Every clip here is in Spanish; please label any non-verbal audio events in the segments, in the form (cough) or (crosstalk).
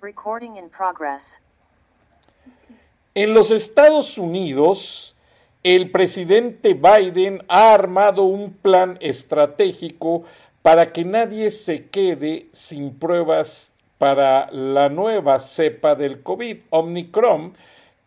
Recording in progress. En los Estados Unidos, el presidente Biden ha armado un plan estratégico para que nadie se quede sin pruebas para la nueva cepa del COVID, Omicron,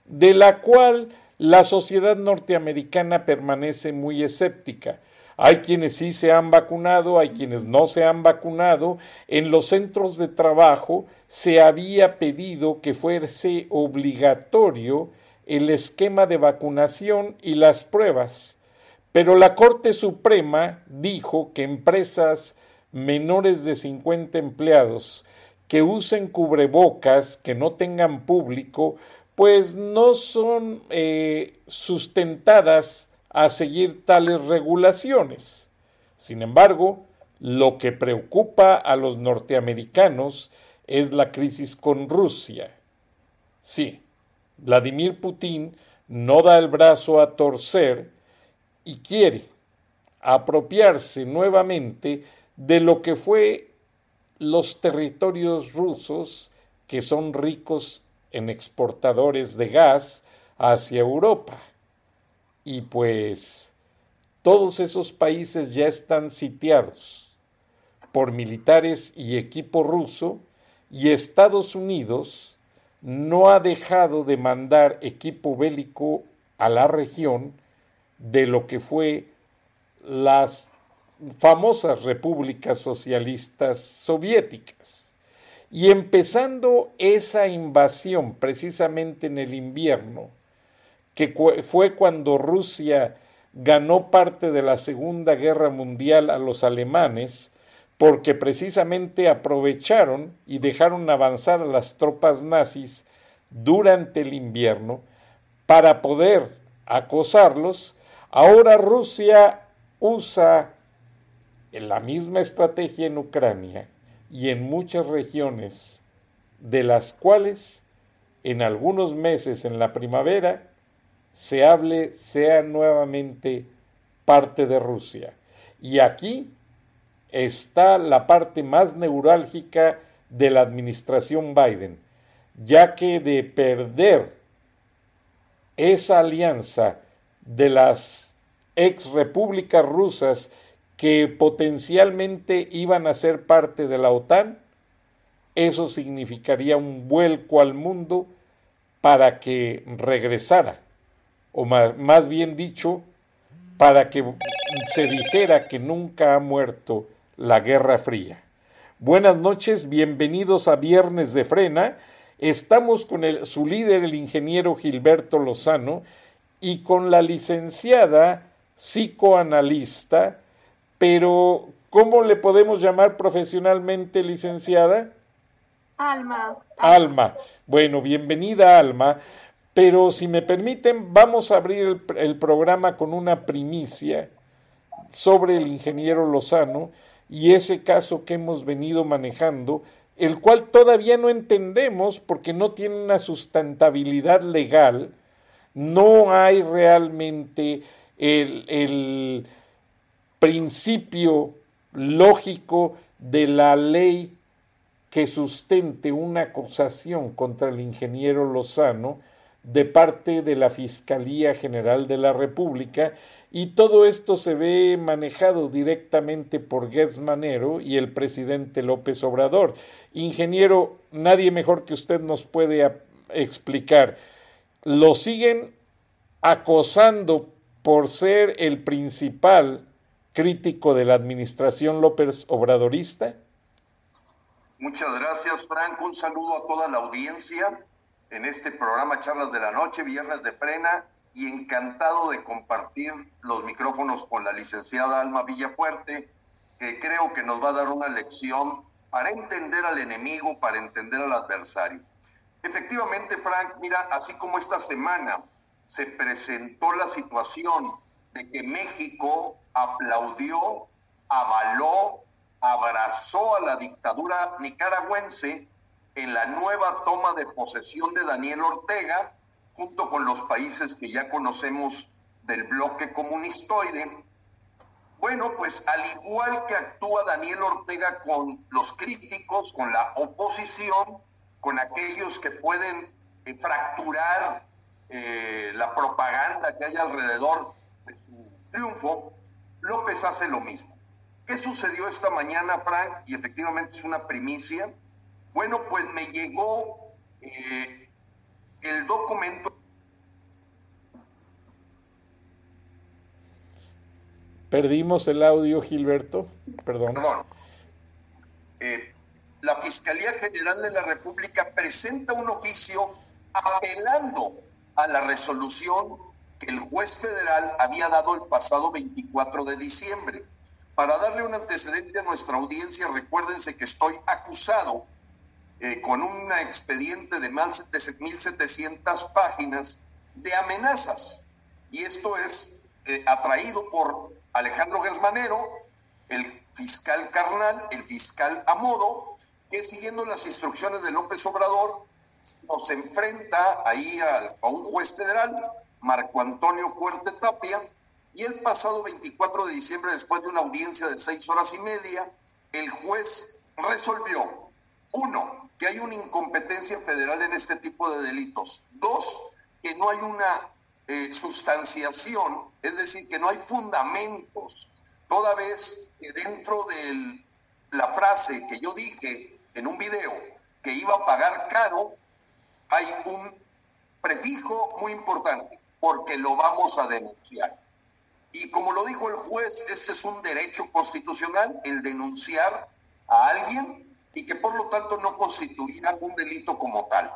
de la cual la sociedad norteamericana permanece muy escéptica. Hay quienes sí se han vacunado, hay quienes no se han vacunado. En los centros de trabajo se había pedido que fuese obligatorio el esquema de vacunación y las pruebas. Pero la Corte Suprema dijo que empresas menores de 50 empleados que usen cubrebocas, que no tengan público, pues no son eh, sustentadas a seguir tales regulaciones. Sin embargo, lo que preocupa a los norteamericanos es la crisis con Rusia. Sí, Vladimir Putin no da el brazo a torcer y quiere apropiarse nuevamente de lo que fue los territorios rusos que son ricos en exportadores de gas hacia Europa. Y pues todos esos países ya están sitiados por militares y equipo ruso y Estados Unidos no ha dejado de mandar equipo bélico a la región de lo que fue las famosas repúblicas socialistas soviéticas. Y empezando esa invasión precisamente en el invierno, que fue cuando Rusia ganó parte de la Segunda Guerra Mundial a los alemanes, porque precisamente aprovecharon y dejaron avanzar a las tropas nazis durante el invierno para poder acosarlos, ahora Rusia usa la misma estrategia en Ucrania y en muchas regiones, de las cuales en algunos meses en la primavera se hable sea nuevamente parte de Rusia. Y aquí está la parte más neurálgica de la administración Biden, ya que de perder esa alianza de las ex repúblicas rusas que potencialmente iban a ser parte de la OTAN, eso significaría un vuelco al mundo para que regresara o más, bien dicho, para que se dijera que nunca ha muerto la Guerra Fría. Buenas noches, bienvenidos a Viernes de Frena. Estamos con el, su líder, el ingeniero Gilberto Lozano, y con la licenciada psicoanalista, pero ¿cómo le podemos llamar profesionalmente, licenciada? Alma. Alma. Bueno, bienvenida, Alma. Pero si me permiten, vamos a abrir el, programa con una primicia sobre el ingeniero Lozano y ese caso que hemos venido manejando, el cual todavía no entendemos porque no tiene una sustentabilidad legal, no hay realmente el, el principio lógico de la ley que sustente una acusación contra el ingeniero Lozano, de parte de la Fiscalía General de la República y todo esto se ve manejado directamente por Guess Manero y el presidente López Obrador. Ingeniero, nadie mejor que usted nos puede explicar lo siguen acosando por ser el principal crítico de la administración López Obradorista? Muchas gracias, Franco. Un saludo a toda la audiencia en este programa Charlas de la Noche, Viernes de Frena, y encantado de compartir los micrófonos con la licenciada Alma Villafuerte, que creo que nos va a dar una lección para entender al enemigo, para entender al adversario. Efectivamente, Frank, mira, así como esta semana se presentó la situación de que México aplaudió, avaló, abrazó a la dictadura nicaragüense en la nueva toma de posesión de Daniel Ortega, junto con los países que ya conocemos del bloque comunistoide. Bueno, pues al igual que actúa Daniel Ortega con los críticos, con la oposición, con aquellos que pueden eh, fracturar eh, la propaganda que hay alrededor de su triunfo, López hace lo mismo. ¿Qué sucedió esta mañana, Frank? Y efectivamente es una primicia. Bueno, pues me llegó eh, el documento. Perdimos el audio, Gilberto. Perdón. Perdón. Eh, la Fiscalía General de la República presenta un oficio apelando a la resolución que el juez federal había dado el pasado 24 de diciembre. Para darle un antecedente a nuestra audiencia, recuérdense que estoy acusado eh, con un expediente de más de 1.700 páginas de amenazas. Y esto es eh, atraído por Alejandro Gersmanero, el fiscal carnal, el fiscal a modo, que siguiendo las instrucciones de López Obrador, nos enfrenta ahí a, a un juez federal, Marco Antonio Fuerte Tapia, y el pasado 24 de diciembre, después de una audiencia de seis horas y media, el juez resolvió, uno, que hay una incompetencia federal en este tipo de delitos. Dos, que no hay una eh, sustanciación, es decir, que no hay fundamentos, toda vez que dentro de la frase que yo dije en un video que iba a pagar caro, hay un prefijo muy importante, porque lo vamos a denunciar. Y como lo dijo el juez, este es un derecho constitucional, el denunciar a alguien y que por lo tanto no constituirá un delito como tal,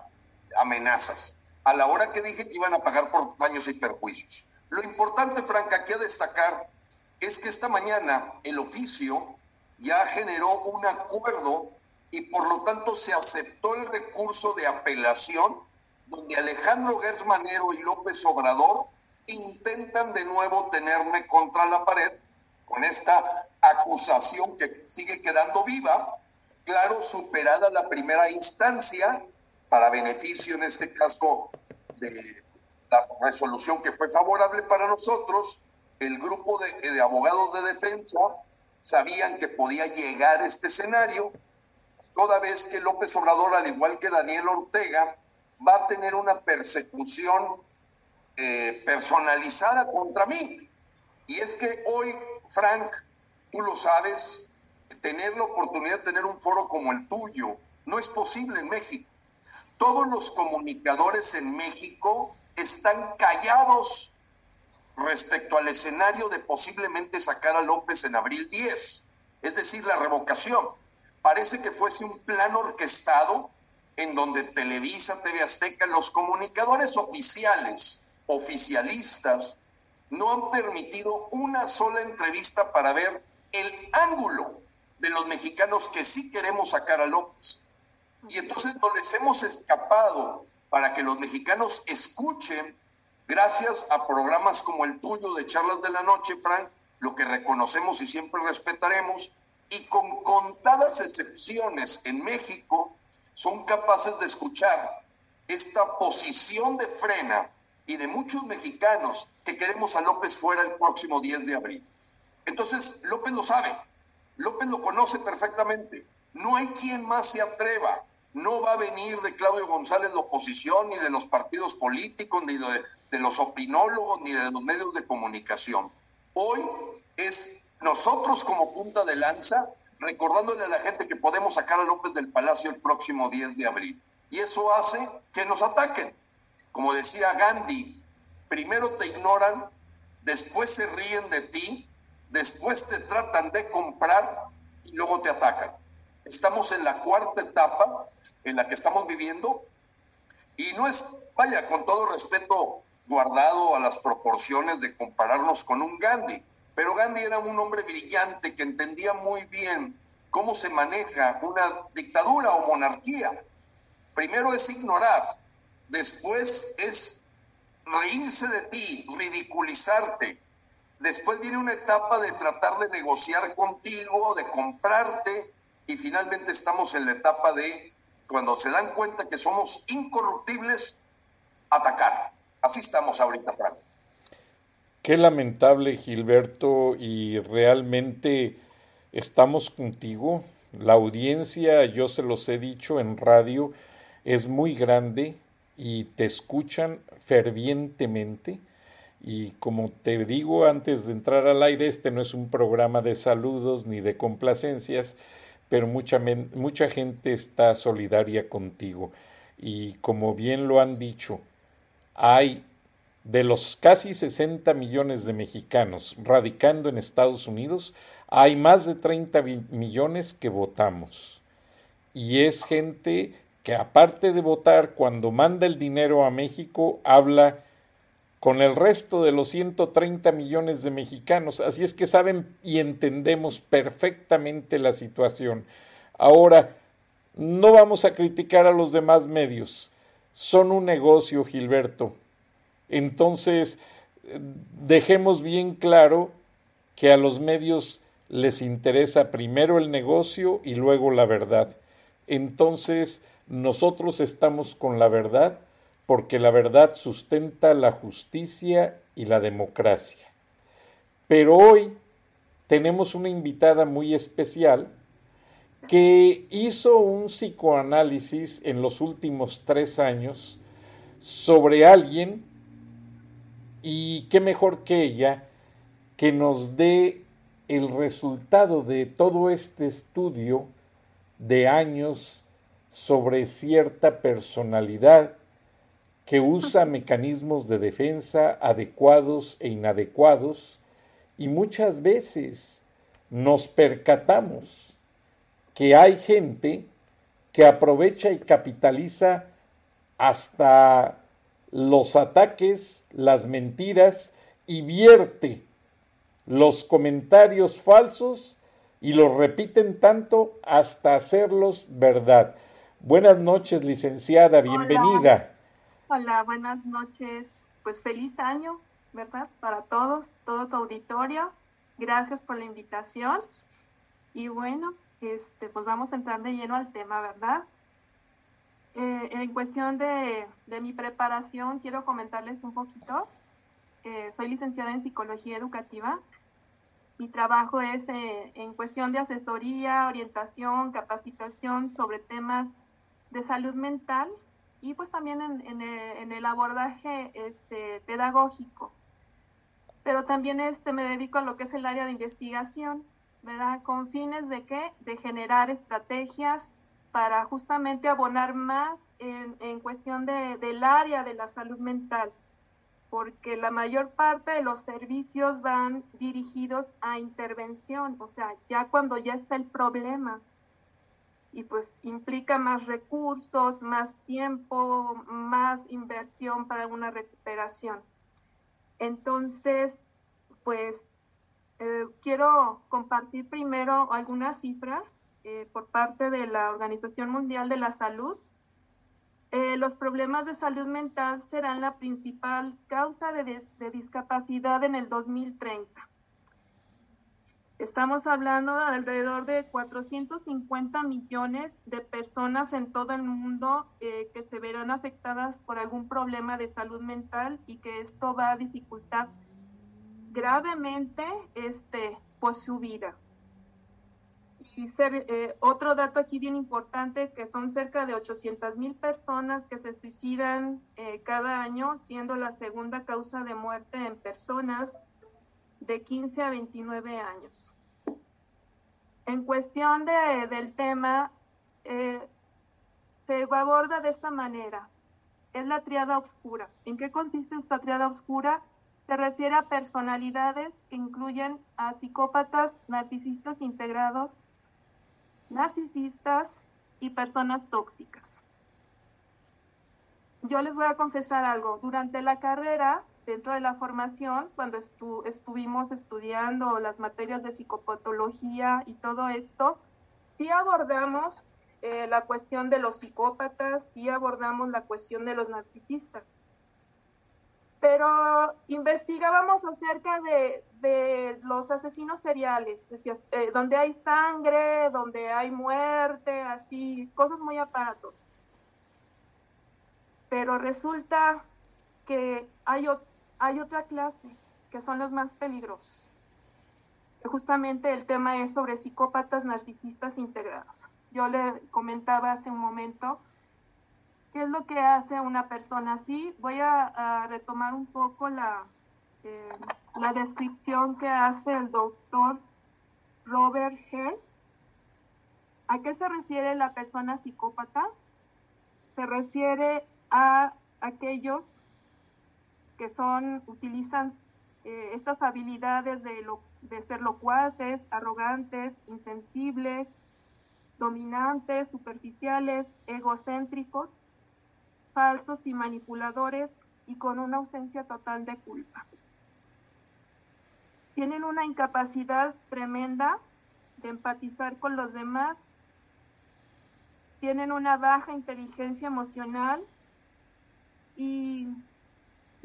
amenazas, a la hora que dije que iban a pagar por daños y perjuicios. Lo importante, Franca, aquí a destacar es que esta mañana el oficio ya generó un acuerdo y por lo tanto se aceptó el recurso de apelación donde Alejandro Gersmanero y López Obrador intentan de nuevo tenerme contra la pared con esta acusación que sigue quedando viva, claro, superada la primera instancia, para beneficio en este caso de la resolución que fue favorable para nosotros, el grupo de, de abogados de defensa sabían que podía llegar este escenario, toda vez que López Obrador, al igual que Daniel Ortega, va a tener una persecución eh, personalizada contra mí. Y es que hoy, Frank, tú lo sabes, tener la oportunidad de tener un foro como el tuyo no es posible en México. Todos los comunicadores en México están callados respecto al escenario de posiblemente sacar a López en abril 10, es decir, la revocación. Parece que fuese un plan orquestado en donde Televisa, TV Azteca, los comunicadores oficiales, oficialistas, no han permitido una sola entrevista para ver el ángulo de los mexicanos que sí queremos sacar a López. Y entonces no les hemos escapado para que los mexicanos escuchen, gracias a programas como el tuyo de Charlas de la Noche, Frank, lo que reconocemos y siempre respetaremos, y con contadas excepciones en México, son capaces de escuchar esta posición de frena y de muchos mexicanos que queremos a López fuera el próximo 10 de abril. Entonces, López lo sabe, López lo conoce perfectamente. No hay quien más se atreva. No va a venir de Claudio González la oposición, ni de los partidos políticos, ni de, de los opinólogos, ni de los medios de comunicación. Hoy es nosotros como punta de lanza recordándole a la gente que podemos sacar a López del Palacio el próximo 10 de abril. Y eso hace que nos ataquen. Como decía Gandhi, primero te ignoran, después se ríen de ti, después te tratan de comprar y luego te atacan. Estamos en la cuarta etapa en la que estamos viviendo y no es, vaya, con todo respeto guardado a las proporciones de compararnos con un Gandhi, pero Gandhi era un hombre brillante que entendía muy bien cómo se maneja una dictadura o monarquía. Primero es ignorar, después es reírse de ti, ridiculizarte. Después viene una etapa de tratar de negociar contigo, de comprarte, y finalmente estamos en la etapa de, cuando se dan cuenta que somos incorruptibles, atacar. Así estamos ahorita, Frank. Qué lamentable, Gilberto, y realmente estamos contigo. La audiencia, yo se los he dicho en radio, es muy grande y te escuchan fervientemente. Y como te digo antes de entrar al aire, este no es un programa de saludos ni de complacencias, pero mucha, mucha gente está solidaria contigo. Y como bien lo han dicho, hay de los casi 60 millones de mexicanos radicando en Estados Unidos, hay más de 30 millones que votamos. Y es gente que aparte de votar, cuando manda el dinero a México, habla con el resto de los 130 millones de mexicanos. Así es que saben y entendemos perfectamente la situación. Ahora, no vamos a criticar a los demás medios. Son un negocio, Gilberto entonces, dejemos bien claro que a los medios les interesa primero el negocio y luego la verdad. Entonces, nosotros estamos con la verdad porque la verdad sustenta la justicia y la democracia. Pero hoy tenemos una invitada muy especial que hizo un psicoanálisis en los últimos tres años sobre alguien y qué mejor que ella que nos dé el resultado de todo este estudio de años sobre cierta personalidad que usa mecanismos de defensa adecuados e inadecuados y muchas veces nos percatamos que hay gente que aprovecha y capitaliza hasta los ataques, las mentiras y vierte los comentarios falsos y los repiten tanto hasta hacerlos verdad. Buenas noches, licenciada, bienvenida. Hola, buenas noches. Pues feliz año, ¿verdad? Para todos, todo tu auditorio. Gracias por la invitación. Y bueno, este, pues vamos a entrar de lleno al tema, ¿verdad? Eh, en cuestión de, mi preparación, quiero comentarles un poquito. Eh, soy licenciada en psicología educativa. Mi trabajo es eh, en cuestión de asesoría, orientación, capacitación sobre temas de salud mental y pues también en, el, abordaje este, pedagógico. Pero también este, me dedico a lo que es el área de investigación, ¿verdad? Con fines de qué? De generar estrategias para justamente abonar más en, cuestión de, del área de la salud mental, porque la mayor parte de los servicios van dirigidos a intervención, o sea, ya cuando ya está el problema, y pues implica más recursos, más tiempo, más inversión para una recuperación. Entonces, pues eh, quiero compartir primero algunas cifras eh, por parte de la Organización Mundial de la Salud, eh, los problemas de salud mental serán la principal causa de, discapacidad en el 2030. Estamos hablando de alrededor de 450 millones de personas en todo el mundo eh, que se verán afectadas por algún problema de salud mental y que esto va a dificultar gravemente este, pues, su vida. Y eh, otro dato aquí bien importante, que son cerca de 800 mil personas que se suicidan eh, cada año, siendo la segunda causa de muerte en personas de 15 a 29 años. En cuestión de, del tema, eh, se aborda de esta manera. es la triada oscura. ¿En qué consiste esta triada oscura? Se refiere a personalidades que incluyen a psicópatas, narcisistas integrados, narcisistas y personas tóxicas. Yo les voy a confesar algo. Durante la carrera, dentro de la formación, cuando estuvimos estudiando las materias de psicopatología y todo esto, sí abordamos eh, la cuestión de los psicópatas y abordamos la cuestión de los narcisistas. Pero investigábamos acerca de, de los asesinos seriales, eh, donde hay sangre, donde hay muerte, así, cosas muy aparatos. Pero resulta que hay, hay otra clase, que son los más peligrosos. Justamente el tema es sobre psicópatas narcisistas integrados yo le comentaba hace un momento, ¿qué es lo que hace una persona así? Voy a, retomar un poco la, eh, la descripción que hace el doctor Robert Hare. ¿A qué se refiere la persona psicópata? Se refiere a aquellos que son, utilizan eh, estas habilidades de, ser locuaces, arrogantes, insensibles, dominantes, superficiales, egocéntricos, falsos y manipuladores y con una ausencia total de culpa. Tienen una incapacidad tremenda de empatizar con los demás, tienen una baja inteligencia emocional y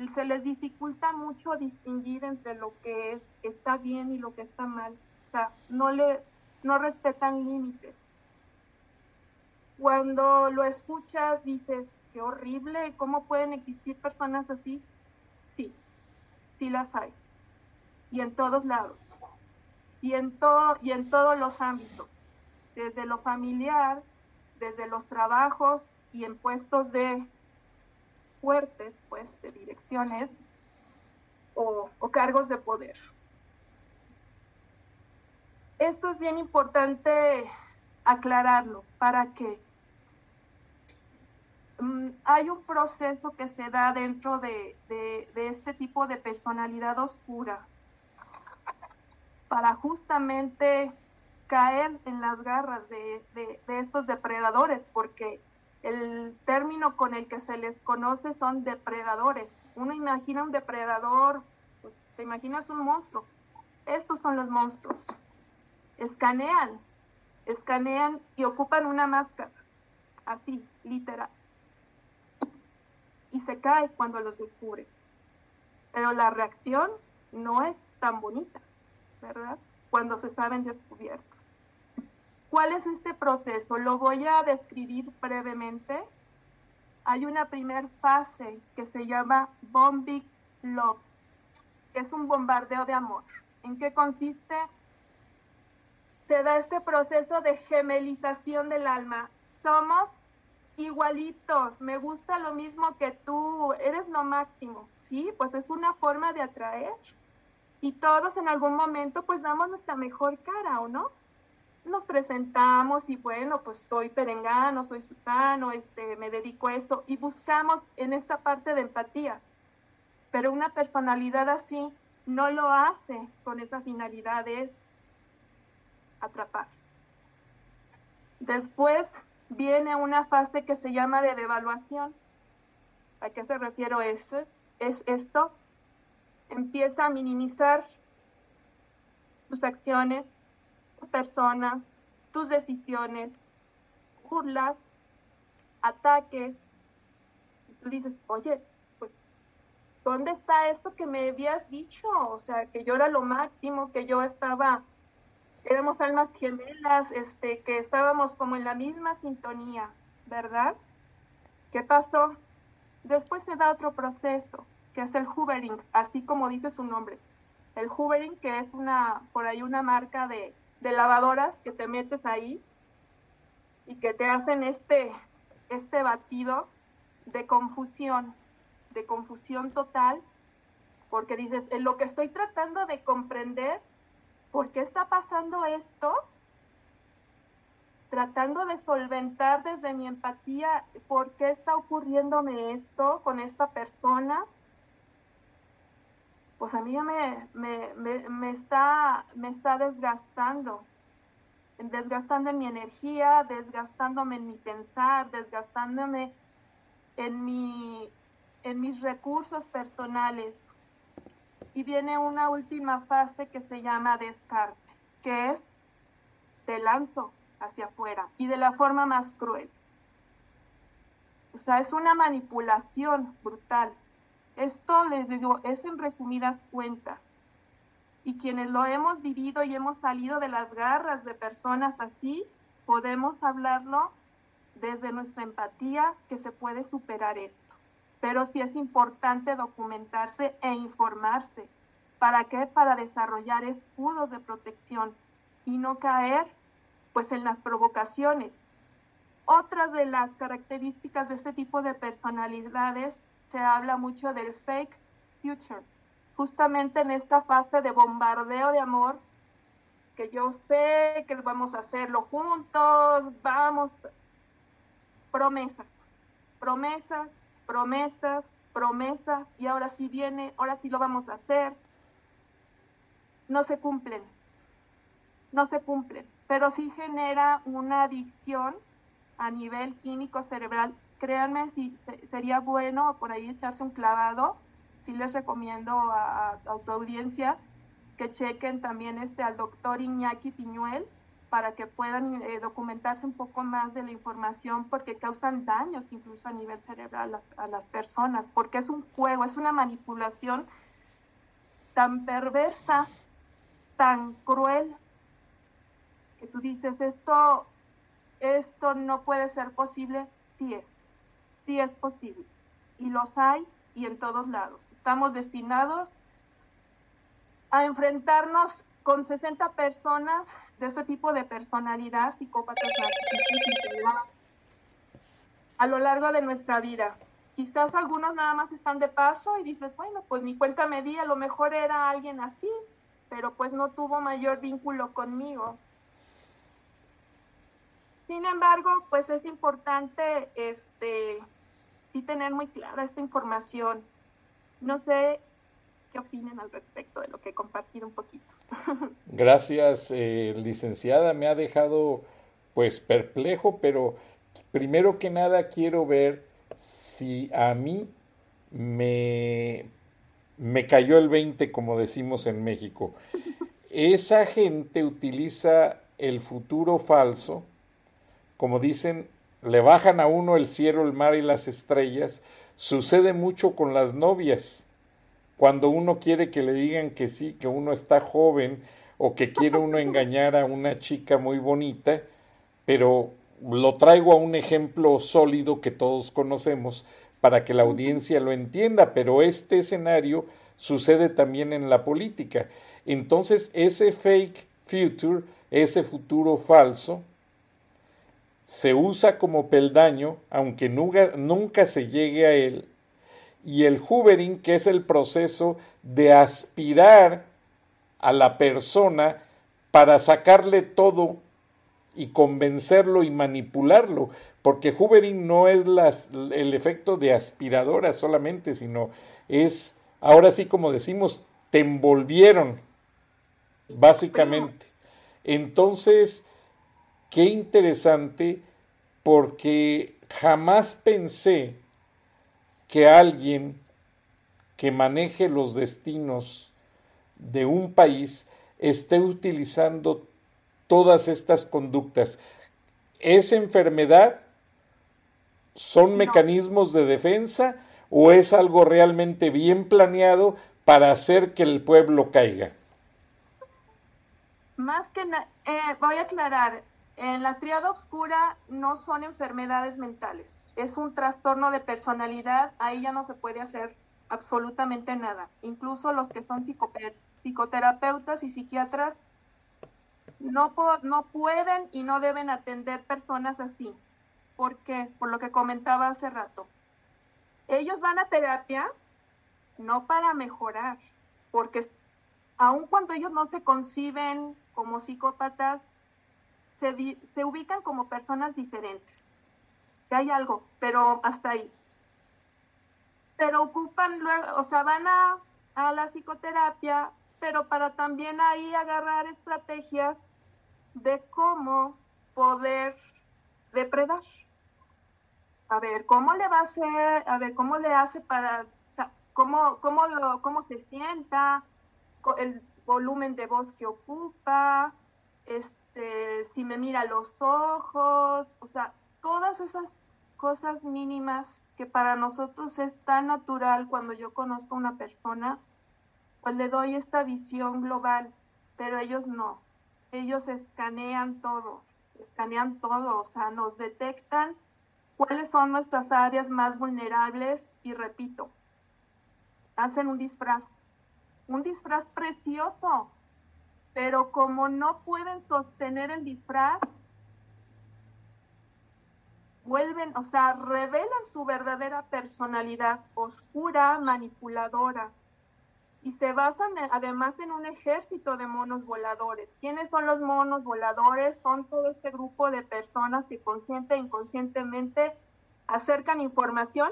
se les dificulta mucho distinguir entre lo que está bien y lo que está mal. O sea, no, le, no respetan límites cuando lo escuchas dices, qué horrible, ¿cómo pueden existir personas así? Sí, sí las hay. Y en todos lados. Y en, todo, y en todos los ámbitos. Desde lo familiar, desde los trabajos y en puestos de fuertes, pues, de direcciones o, cargos de poder. Esto es bien importante aclararlo para que Mm, hay un proceso que se da dentro de, este tipo de personalidad oscura para justamente caer en las garras de, estos depredadores, porque el término con el que se les conoce son depredadores. Uno imagina un depredador, pues, te imaginas un monstruo. Estos son los monstruos. Escanean, escanean y ocupan una máscara, así, literal y se cae cuando los descubre. Pero la reacción no es tan bonita, ¿verdad? Cuando se saben descubiertos. ¿Cuál es este proceso? Lo voy a describir brevemente. Hay una primera fase que se llama bombing love, que es un bombardeo de amor. ¿En qué consiste? Se da este proceso de gemelización del alma. Somos igualitos, me gusta lo mismo que tú, eres lo máximo, sí, pues es una forma de atraer y todos en algún momento pues damos nuestra mejor cara, ¿o no? Nos presentamos y bueno, pues soy perengano, soy sutano, este, me dedico a esto y buscamos en esta parte de empatía, pero una personalidad así no lo hace con esa finalidad de atrapar. Después viene una fase que se llama de devaluación. ¿A qué se refiero eso? Es esto. Empieza a minimizar tus acciones, persona, tus decisiones, burlas, ataques. Y tú dices, oye, pues, ¿dónde está esto que me habías dicho? O sea, que yo era lo máximo, que yo estaba éramos almas gemelas, este, que estábamos como en la misma sintonía, ¿verdad? ¿Qué pasó? Después se da otro proceso, que es el hoovering, así como dice su nombre. El hoovering, que es una, por ahí una marca de, de lavadoras que te metes ahí y que te hacen este, este batido de confusión, de confusión total, porque dices, en lo que estoy tratando de comprender ¿por qué está pasando esto? tratando de solventar desde mi empatía por qué está ocurriéndome esto con esta persona, pues a mí ya me, me, está, me está desgastando, desgastando en mi energía, desgastándome en mi pensar, desgastándome en, mi, en mis recursos personales. Y viene una última fase que se llama descarte, que es te lanzo hacia afuera y de la forma más cruel. O sea, es una manipulación brutal. Esto, les digo, es en resumidas cuentas. Y quienes lo hemos vivido y hemos salido de las garras de personas así, podemos hablarlo desde nuestra empatía que se puede superar esto. Pero sí es importante documentarse e informarse. ¿Para qué? Para desarrollar escudos de protección y no caer pues en las provocaciones. Otra de las características de este tipo de personalidades se habla mucho del fake future, justamente en esta fase de bombardeo de amor, que yo sé que vamos a hacerlo juntos, vamos, promesas, promesas, promesas, promesas, y ahora sí viene, ahora sí lo vamos a hacer. No se cumplen, no se cumplen pero sí genera una adicción a nivel químico cerebral. Créanme, si sería bueno por ahí echarse un clavado. Sí les recomiendo a, a, tu audiencia que chequen también este al doctor Iñaki Piñuel para que puedan eh, documentarse un poco más de la información porque causan daños incluso a nivel cerebral a las personas, porque es un juego, es una manipulación tan perversa, tan cruel, que tú dices, esto, esto no puede ser posible, sí es, sí es posible. Y los hay y en todos lados. Estamos destinados a enfrentarnos con 60 personas de este tipo de personalidad, psicópatas, a lo largo de nuestra vida. Quizás algunos nada más están de paso y dices, bueno, pues mi cuenta me di, a lo mejor era alguien así, pero pues no tuvo mayor vínculo conmigo. Sin embargo, pues es importante este, y tener muy clara esta información. No sé qué opinen al respecto de lo que he compartido un poquito. (laughs) Gracias, eh, licenciada. Me ha dejado pues perplejo, pero primero que nada quiero ver si a mí me, me cayó el 20, como decimos en México. (laughs) Esa gente utiliza el futuro falso como dicen, le bajan a uno el cielo, el mar y las estrellas, sucede mucho con las novias. Cuando uno quiere que le digan que sí, que uno está joven o que quiere uno engañar a una chica muy bonita, pero lo traigo a un ejemplo sólido que todos conocemos para que la audiencia lo entienda, pero este escenario sucede también en la política. Entonces, ese fake future, ese futuro falso, se usa como peldaño, aunque nunca, nunca se llegue a él, y el hoovering, que es el proceso de aspirar a la persona para sacarle todo y convencerlo y manipularlo, porque hoovering no es el efecto de aspiradora solamente, sino es, ahora sí como decimos, te envolvieron, básicamente. Entonces, qué interesante porque jamás pensé que alguien que maneje los destinos de un país esté utilizando todas estas conductas. ¿Es enfermedad? ¿Son mecanismos de defensa? ¿O es algo realmente bien planeado para hacer que el pueblo caiga? Más que nada, eh, voy a aclarar, en la triada oscura no son enfermedades mentales, es un trastorno de personalidad, ahí ya no se puede hacer absolutamente nada. Incluso los que son psicoterapeutas y psiquiatras no, no pueden y no deben atender personas así. ¿Por qué? Por lo que comentaba hace rato. Ellos van a terapia no para mejorar, porque aun cuando ellos no se conciben como psicópatas, se, ubican como personas diferentes. Que hay algo, pero hasta ahí. Pero ocupan luego, o sea, van a, a la psicoterapia, pero para también ahí agarrar estrategias de cómo poder depredar. A ver, ¿cómo le va a hacer? A ver, ¿cómo le hace para, cómo, cómo, lo, cómo se sienta, el volumen de voz que ocupa, este, si me mira los ojos, o sea, todas esas cosas mínimas que para nosotros es tan natural cuando yo conozco a una persona, pues le doy esta visión global, pero ellos no. Ellos escanean todo, escanean todo, o sea, nos detectan cuáles son nuestras áreas más vulnerables y repito, hacen un disfraz, un disfraz precioso, pero como no pueden sostener el disfraz, vuelven, o sea, revelan su verdadera personalidad oscura, manipuladora. Y se basan además en un ejército de monos voladores. ¿Quiénes son los monos voladores? Son todo este grupo de personas que consciente e inconscientemente acercan información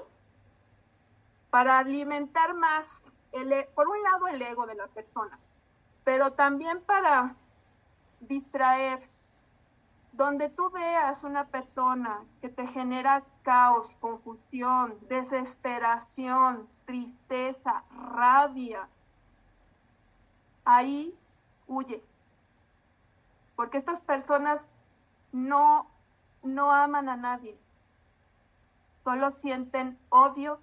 para alimentar más, el, e, por un lado, el ego de la persona, pero también para distraer. Donde tú veas una persona que te genera caos, confusión, desesperación, tristeza, rabia, ahí huye. Porque estas personas no, no aman a nadie, solo sienten odio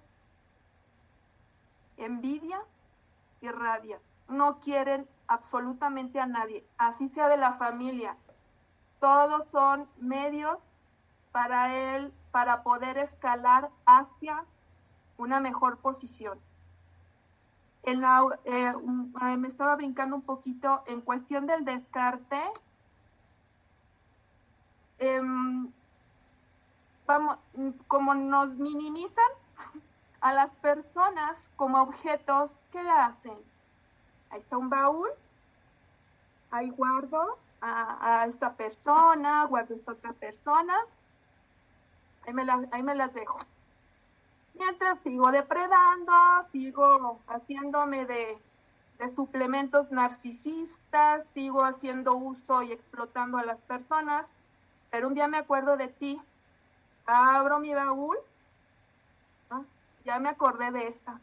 envidia y rabia. No quieren absolutamente a nadie, así sea de la familia. Todos son medios para él, para poder escalar hacia una mejor posición. En eh, me estaba brincando un poquito en cuestión del descarte. Em, vamos, como nos minimizan, a las personas como objetos, ¿qué hacen? Ahí está un baúl, ahí guardo a, esta persona, guardo a esta otra persona, ahí me, ahí me las dejo. Mientras sigo depredando, sigo haciéndome de, de suplementos narcisistas, sigo haciendo uso y explotando a las personas, pero un día me acuerdo de ti, abro mi baúl ya me acordé de esta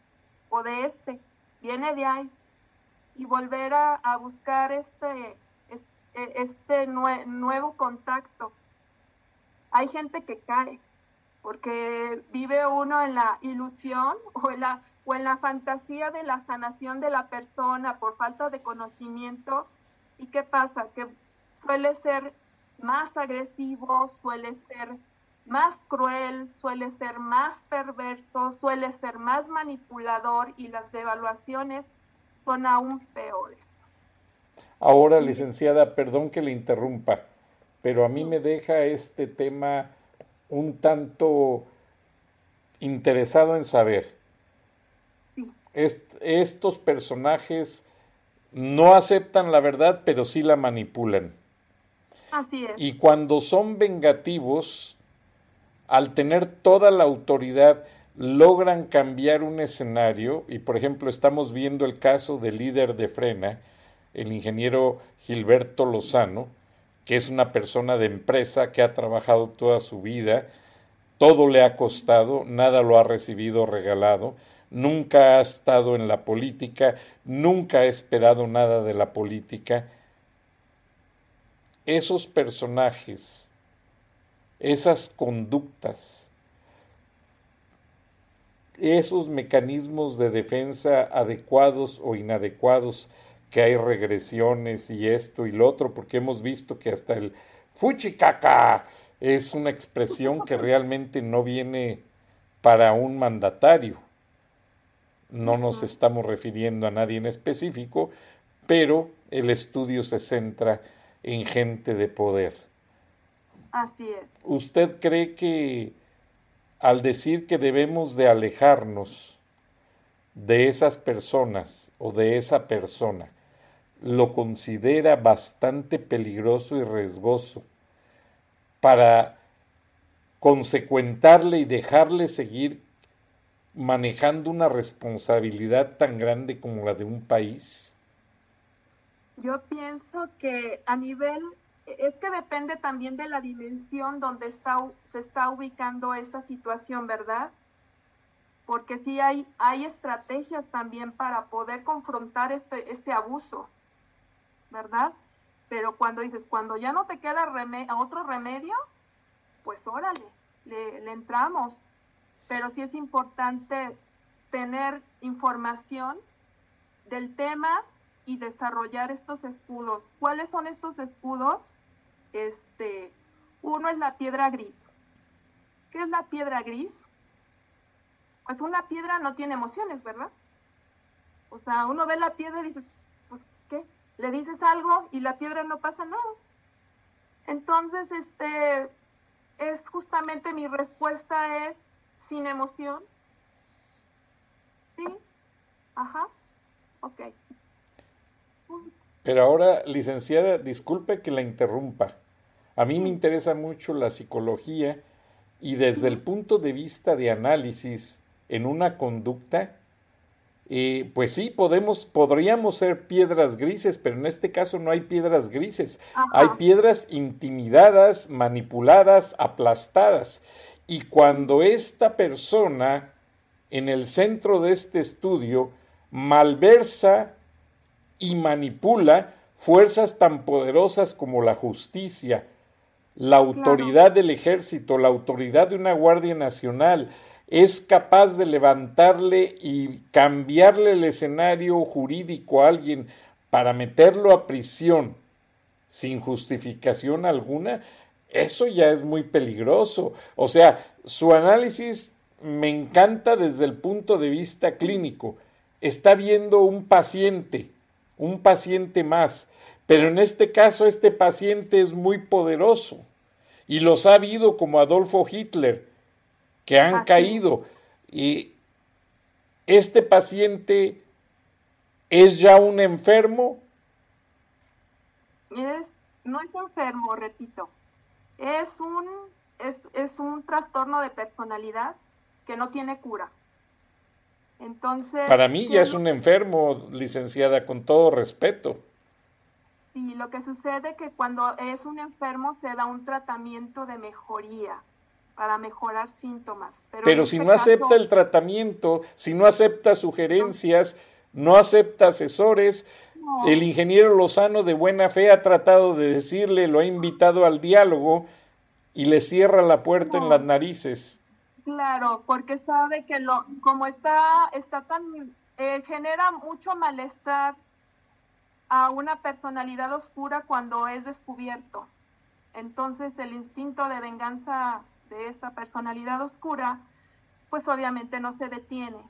o de este, viene de ahí. Y volver a, buscar este, este, nuevo contacto. Hay gente que cae porque vive uno en la ilusión (laughs) o en la, o en la fantasía de la sanación de la persona por falta de conocimiento. ¿Y qué pasa? Que suele ser más agresivo, suele ser más cruel, suele ser más perverso, suele ser más manipulador y las devaluaciones son aún peores. Ahora, licenciada, perdón que le interrumpa, pero a mí me deja este tema un tanto interesado en saber. estos personajes no aceptan la verdad, pero sí la manipulan. Así es. Y cuando son vengativos, al tener toda la autoridad, logran cambiar un escenario y, por ejemplo, estamos viendo el caso del líder de Frena, el ingeniero Gilberto Lozano, que es una persona de empresa que ha trabajado toda su vida, todo le ha costado, nada lo ha recibido regalado, nunca ha estado en la política, nunca ha esperado nada de la política. Esos personajes esas conductas, esos mecanismos de defensa adecuados o inadecuados, que hay regresiones y esto y lo otro, porque hemos visto que hasta el fuchicaca es una expresión que realmente no viene para un mandatario. No nos estamos refiriendo a nadie en específico, pero el estudio se centra en gente de poder. Así es. ¿Usted cree que al decir que debemos de alejarnos de esas personas o de esa persona, lo considera bastante peligroso y riesgoso para consecuentarle y dejarle seguir manejando una responsabilidad tan grande como la de un país? Yo pienso que a nivel, es que depende también de la dimensión donde está, se está ubicando esta situación, ¿verdad? Porque sí hay, hay estrategias también para poder confrontar este, este abuso, ¿verdad? Pero cuando dices, cuando ya no te queda otro remedio, pues órale, le, le entramos. Pero sí es importante tener información del tema y desarrollar estos escudos. ¿Cuáles son estos escudos? Este, uno es la piedra gris. ¿Qué es la piedra gris? Pues una piedra no tiene emociones, ¿verdad? O sea, uno ve la piedra y dice, pues, ¿qué? Le dices algo y la piedra no pasa nada. Entonces, este, es justamente mi respuesta es sin emoción. ¿Sí? Ajá. Ok. Pero ahora, licenciada, disculpe que la interrumpa. A mí me interesa mucho la psicología y desde el punto de vista de análisis en una conducta, eh, pues sí, podemos, podríamos ser piedras grises, pero en este caso no hay piedras grises, hay piedras intimidadas, manipuladas, aplastadas. Y cuando esta persona en el centro de este estudio malversa y manipula fuerzas tan poderosas como la justicia, la autoridad del ejército, la autoridad de una Guardia Nacional, es capaz de levantarle y cambiarle el escenario jurídico a alguien para meterlo a prisión sin justificación alguna, eso ya es muy peligroso. O sea, su análisis me encanta desde el punto de vista clínico. Está viendo un paciente un paciente más. Pero en este caso este paciente es muy poderoso y los ha habido como Adolfo Hitler, que han caído. Y este paciente es ya un enfermo. no es enfermo, repito. Es un, es, es un trastorno de personalidad que no tiene cura. Entonces. Para mí ya es un enfermo, licenciada, con todo respeto. Y lo que sucede es que cuando es un enfermo se da un tratamiento de mejoría para mejorar síntomas. Pero, si este no acepta el tratamiento, si no acepta sugerencias, no, acepta asesores, el ingeniero Lozano de buena fe ha tratado de decirle, lo ha invitado al diálogo y le cierra la puerta en las narices. Claro, porque sabe que lo, como está, está tan, eh, genera mucho malestar a una personalidad oscura cuando es descubierto. Entonces el instinto de venganza de esta personalidad oscura, pues obviamente no se detiene.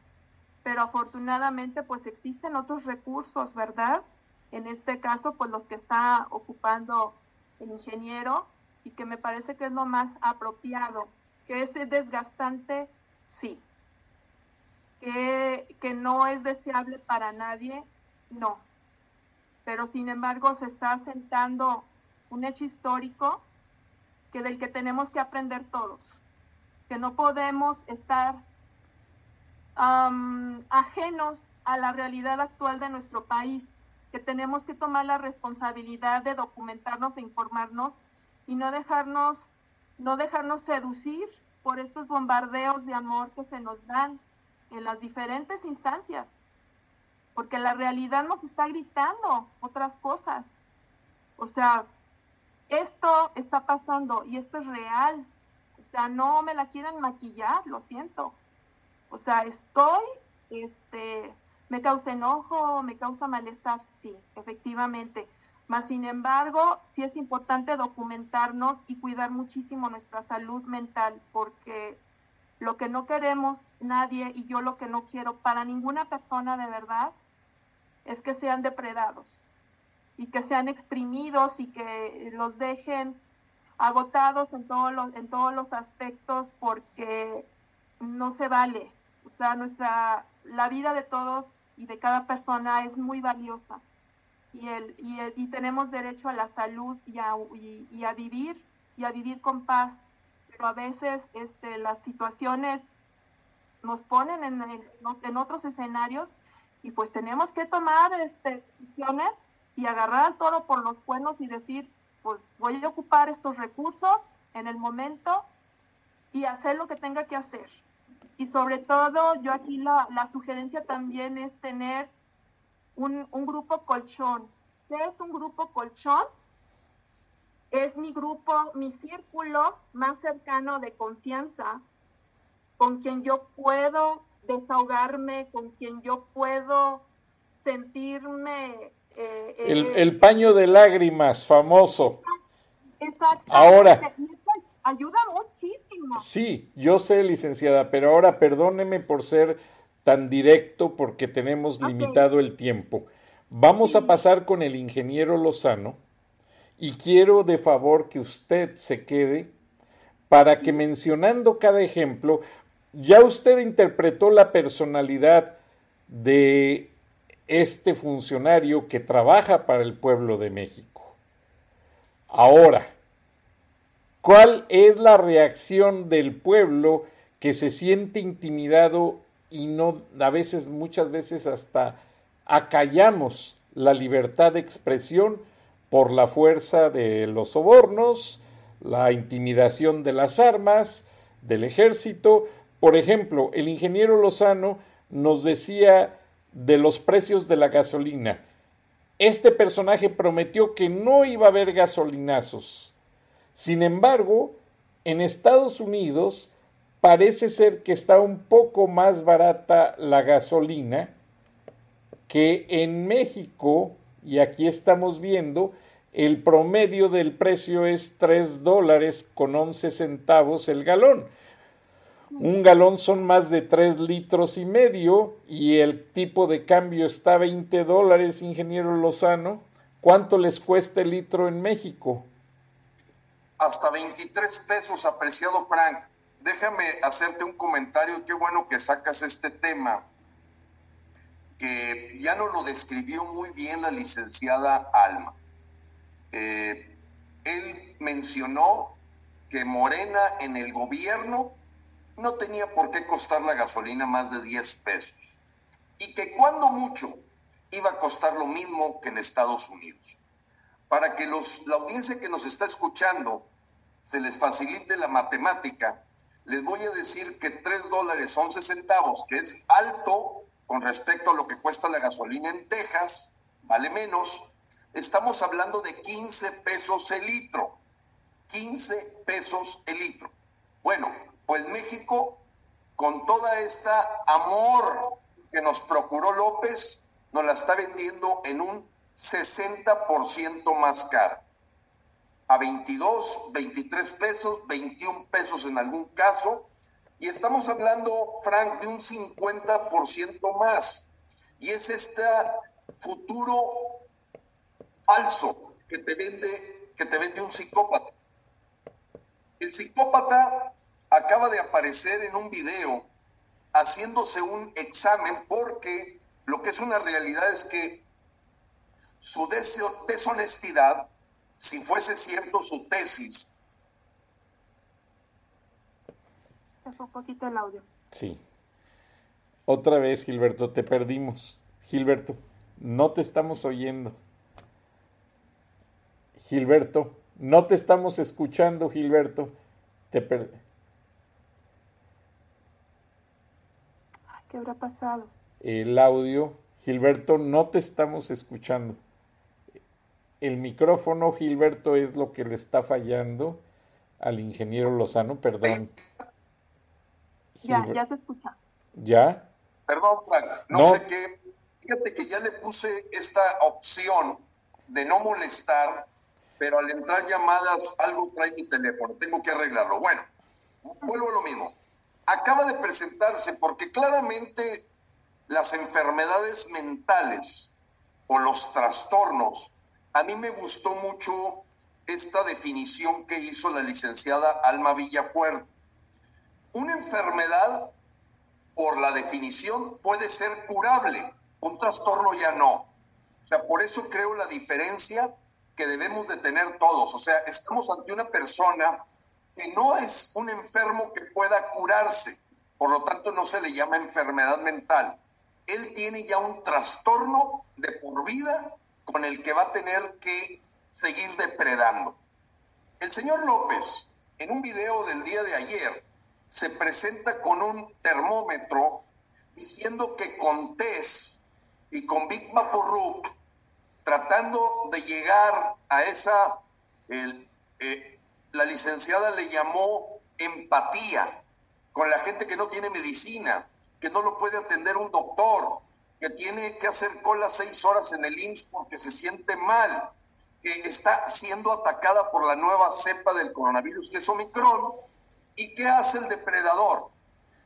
Pero afortunadamente pues existen otros recursos, ¿verdad? En este caso, pues los que está ocupando el ingeniero y que me parece que es lo más apropiado que es desgastante, sí. Que, que no es deseable para nadie, no. Pero sin embargo se está sentando un hecho histórico que del que tenemos que aprender todos. Que no podemos estar ajenos a la realidad actual de nuestro país, que tenemos que tomar la responsabilidad de documentarnos e informarnos y no dejarnos no dejarnos seducir por estos bombardeos de amor que se nos dan en las diferentes instancias, porque la realidad nos está gritando otras cosas. O sea, esto está pasando y esto es real. O sea, no me la quieren maquillar, lo siento. O sea, estoy, este, me causa enojo, me causa malestar, sí, efectivamente. Mas, sin embargo, sí es importante documentarnos y cuidar muchísimo nuestra salud mental, porque lo que no queremos nadie y yo lo que no quiero para ninguna persona de verdad es que sean depredados y que sean exprimidos y que los dejen agotados en todos los, en todos los aspectos porque no se vale. O sea, nuestra, la vida de todos y de cada persona es muy valiosa y, el, y, y tenemos derecho a la salud y a, y, a vivir y a vivir con paz. Pero a veces este, las situaciones nos ponen en, en otros escenarios y pues tenemos que tomar este, decisiones y agarrar al toro por los cuernos y decir, pues voy a ocupar estos recursos en el momento y hacer lo que tenga que hacer. Y sobre todo, yo aquí la, la sugerencia también es tener un, un grupo colchón. ¿Qué es un grupo colchón? Es mi grupo, mi círculo más cercano de confianza, con quien yo puedo desahogarme, con quien yo puedo sentirme... Eh, el, eh, el, paño de lágrimas, famoso. Ahora. Ayuda muchísimo. Sí, yo sé, licenciada, pero ahora perdóneme por ser tan directo porque tenemos limitado el tiempo. Vamos a pasar con el ingeniero Lozano y quiero de favor que usted se quede para que mencionando cada ejemplo, ya usted interpretó la personalidad de este funcionario que trabaja para el pueblo de México. Ahora, ¿cuál es la reacción del pueblo que se siente intimidado y no a veces muchas veces hasta acallamos la libertad de expresión por la fuerza de los sobornos, la intimidación de las armas, del ejército, por ejemplo, el ingeniero Lozano nos decía de los precios de la gasolina. Este personaje prometió que no iba a haber gasolinazos. Sin embargo, en Estados Unidos parece ser que está un poco más barata la gasolina que en México, y aquí estamos viendo, el promedio del precio es 3 dólares con 11 centavos el galón. Un galón son más de 3 litros y medio y el tipo de cambio está a 20 dólares, ingeniero Lozano. ¿Cuánto les cuesta el litro en México? Hasta 23 pesos, apreciado Frank. Déjame hacerte un comentario, qué bueno que sacas este tema, que ya nos lo describió muy bien la licenciada Alma. Eh, él mencionó que Morena en el gobierno no tenía por qué costar la gasolina más de 10 pesos y que cuando mucho iba a costar lo mismo que en Estados Unidos. Para que los, la audiencia que nos está escuchando se les facilite la matemática, les voy a decir que 3 dólares 11 centavos, que es alto con respecto a lo que cuesta la gasolina en Texas, vale menos, estamos hablando de 15 pesos el litro. 15 pesos el litro. Bueno, pues México, con toda esta amor que nos procuró López, nos la está vendiendo en un 60% más caro. A 22, 23 pesos, 21 pesos en algún caso. Y estamos hablando, Frank, de un 50% más. Y es este futuro falso que te vende, que te vende un psicópata. El psicópata acaba de aparecer en un video haciéndose un examen porque lo que es una realidad es que su deshonestidad, si fuese cierto su tesis. un poquito el audio. Sí. Otra vez, Gilberto, te perdimos. Gilberto, no te estamos oyendo. Gilberto, no te estamos escuchando, Gilberto. Te perdí. ¿Qué habrá pasado? El audio. Gilberto, no te estamos escuchando. El micrófono, Gilberto, es lo que le está fallando al ingeniero Lozano, perdón. Ya, ya se escucha. ¿Ya? Perdón, Frank, no, sé qué. Fíjate que ya le puse esta opción de no molestar, pero al entrar llamadas algo trae mi teléfono, tengo que arreglarlo. Bueno, vuelvo a lo mismo acaba de presentarse porque claramente las enfermedades mentales o los trastornos, a mí me gustó mucho esta definición que hizo la licenciada Alma Villafuerte. Una enfermedad, por la definición, puede ser curable, un trastorno ya no. O sea, por eso creo la diferencia que debemos de tener todos. O sea, estamos ante una persona que no es un enfermo que pueda curarse, por lo tanto no se le llama enfermedad mental. Él tiene ya un trastorno de por vida con el que va a tener que seguir depredando. El señor López, en un video del día de ayer, se presenta con un termómetro diciendo que con TES y con Big tratando de llegar a esa, eh, la licenciada le llamó empatía con la gente que no tiene medicina, que no lo puede atender un doctor, que tiene que hacer cola seis horas en el IMSS porque se siente mal, que está siendo atacada por la nueva cepa del coronavirus, que es Omicron. ¿Y qué hace el depredador?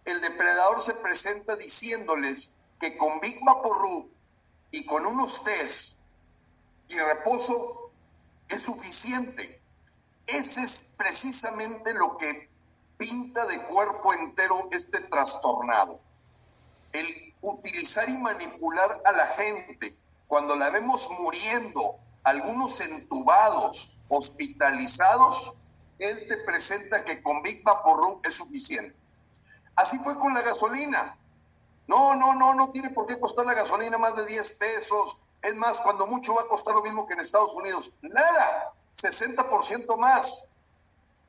El depredador se presenta diciéndoles que con Big Vaporru y con unos test y reposo es suficiente. Ese es precisamente lo que pinta de cuerpo entero este trastornado. El utilizar y manipular a la gente cuando la vemos muriendo, algunos entubados, hospitalizados, él te presenta que con Big Vaporru es suficiente. Así fue con la gasolina. No, no, no, no tiene por qué costar la gasolina más de 10 pesos. Es más, cuando mucho va a costar lo mismo que en Estados Unidos. Nada, 60% más.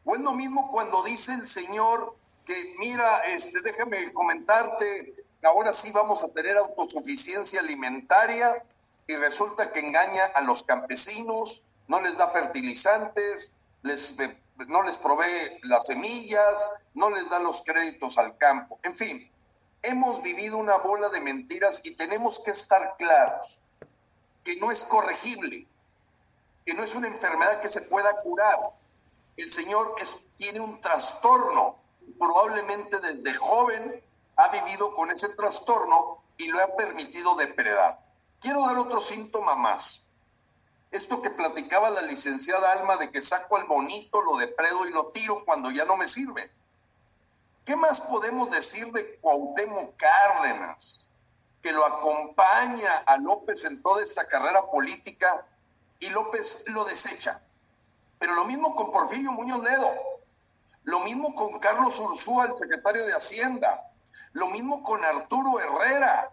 O es lo mismo cuando dice el Señor que, mira, este, déjame comentarte, ahora sí vamos a tener autosuficiencia alimentaria y resulta que engaña a los campesinos, no les da fertilizantes, les, no les provee las semillas, no les da los créditos al campo. En fin, hemos vivido una bola de mentiras y tenemos que estar claros que no es corregible, que no es una enfermedad que se pueda curar. El Señor tiene un trastorno, probablemente desde joven ha vivido con ese trastorno y lo ha permitido depredar. Quiero dar otro síntoma más. Esto que platicaba la licenciada Alma de que saco al bonito, lo depredo y lo tiro cuando ya no me sirve. ¿Qué más podemos decir de Cuauhtémoc Cárdenas, que lo acompaña a López en toda esta carrera política y López lo desecha? Pero lo mismo con Porfirio Muñoz Ledo, lo mismo con Carlos Ursúa, el secretario de Hacienda, lo mismo con Arturo Herrera,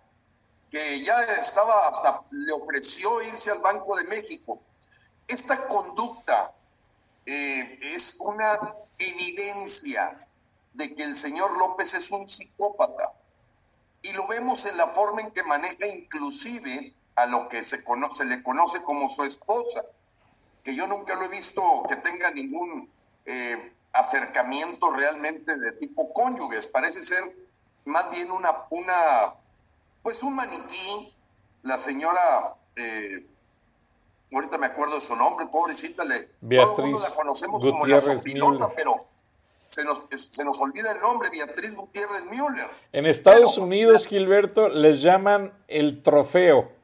que ya estaba hasta le ofreció irse al Banco de México. Esta conducta eh, es una evidencia de que el señor López es un psicópata. Y lo vemos en la forma en que maneja inclusive a lo que se, conoce, le conoce como su esposa, que yo nunca lo he visto que tenga ningún eh, acercamiento realmente de tipo cónyuges. Parece ser más bien una, una pues un maniquí, la señora, eh, ahorita me acuerdo de su nombre, pobrecita, le, Beatriz la conocemos como la sopilota, pero se nos, se nos olvida el nombre, Beatriz Gutiérrez Müller. En Estados Unidos, Gilberto, les llaman el trofeo.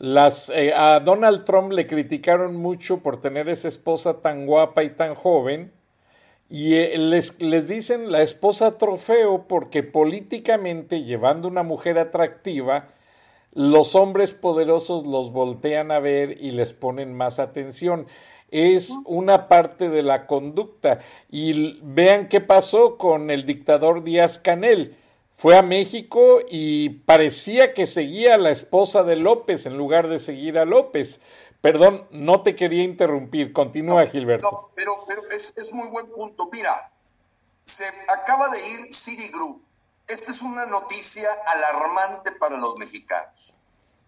Las, eh, a Donald Trump le criticaron mucho por tener esa esposa tan guapa y tan joven y eh, les, les dicen la esposa trofeo porque políticamente, llevando una mujer atractiva, los hombres poderosos los voltean a ver y les ponen más atención. Es una parte de la conducta. Y vean qué pasó con el dictador Díaz Canel. Fue a México y parecía que seguía a la esposa de López en lugar de seguir a López. Perdón, no te quería interrumpir. Continúa, Gilberto. No, pero, pero es, es, muy buen punto. Mira, se acaba de ir Citigroup. Esta es una noticia alarmante para los mexicanos.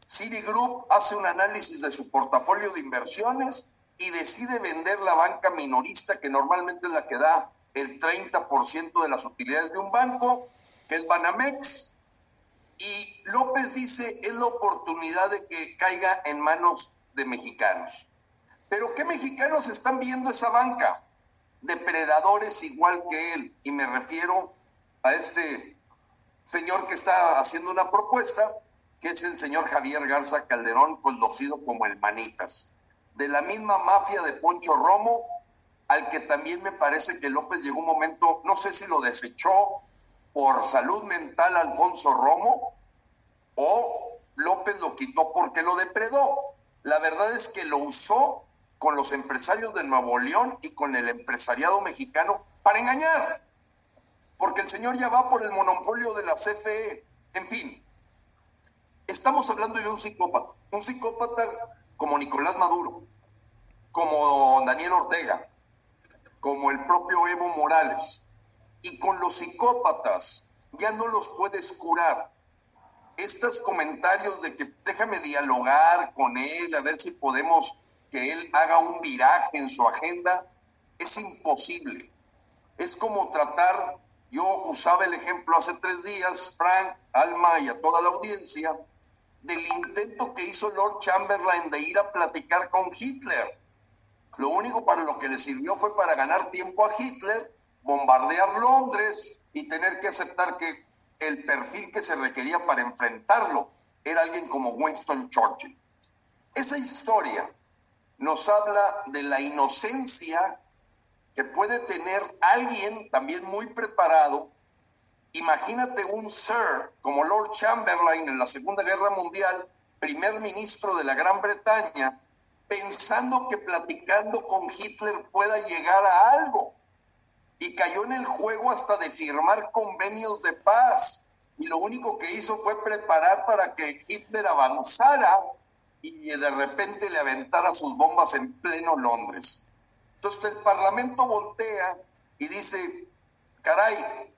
Citigroup hace un análisis de su portafolio de inversiones y decide vender la banca minorista, que normalmente es la que da el 30% de las utilidades de un banco, que es Banamex. Y López dice, es la oportunidad de que caiga en manos de mexicanos. Pero ¿qué mexicanos están viendo esa banca? Depredadores igual que él. Y me refiero a este señor que está haciendo una propuesta, que es el señor Javier Garza Calderón, conocido como el Manitas. De la misma mafia de Poncho Romo, al que también me parece que López llegó un momento, no sé si lo desechó por salud mental Alfonso Romo, o López lo quitó porque lo depredó. La verdad es que lo usó con los empresarios de Nuevo León y con el empresariado mexicano para engañar. Porque el señor ya va por el monopolio de la CFE. En fin, estamos hablando de un psicópata. Un psicópata como Nicolás Maduro, como Daniel Ortega, como el propio Evo Morales. Y con los psicópatas ya no los puedes curar. Estos comentarios de que déjame dialogar con él, a ver si podemos que él haga un viraje en su agenda, es imposible. Es como tratar, yo usaba el ejemplo hace tres días, Frank, Alma y a toda la audiencia, del intento que hizo Lord Chamberlain de ir a platicar con Hitler. Lo único para lo que le sirvió fue para ganar tiempo a Hitler, bombardear Londres y tener que aceptar que el perfil que se requería para enfrentarlo era alguien como Winston Churchill. Esa historia nos habla de la inocencia que puede tener alguien también muy preparado. Imagínate un Sir como Lord Chamberlain en la Segunda Guerra Mundial, primer ministro de la Gran Bretaña, pensando que platicando con Hitler pueda llegar a algo. Y cayó en el juego hasta de firmar convenios de paz. Y lo único que hizo fue preparar para que Hitler avanzara y de repente le aventara sus bombas en pleno Londres. Entonces el Parlamento voltea y dice, caray,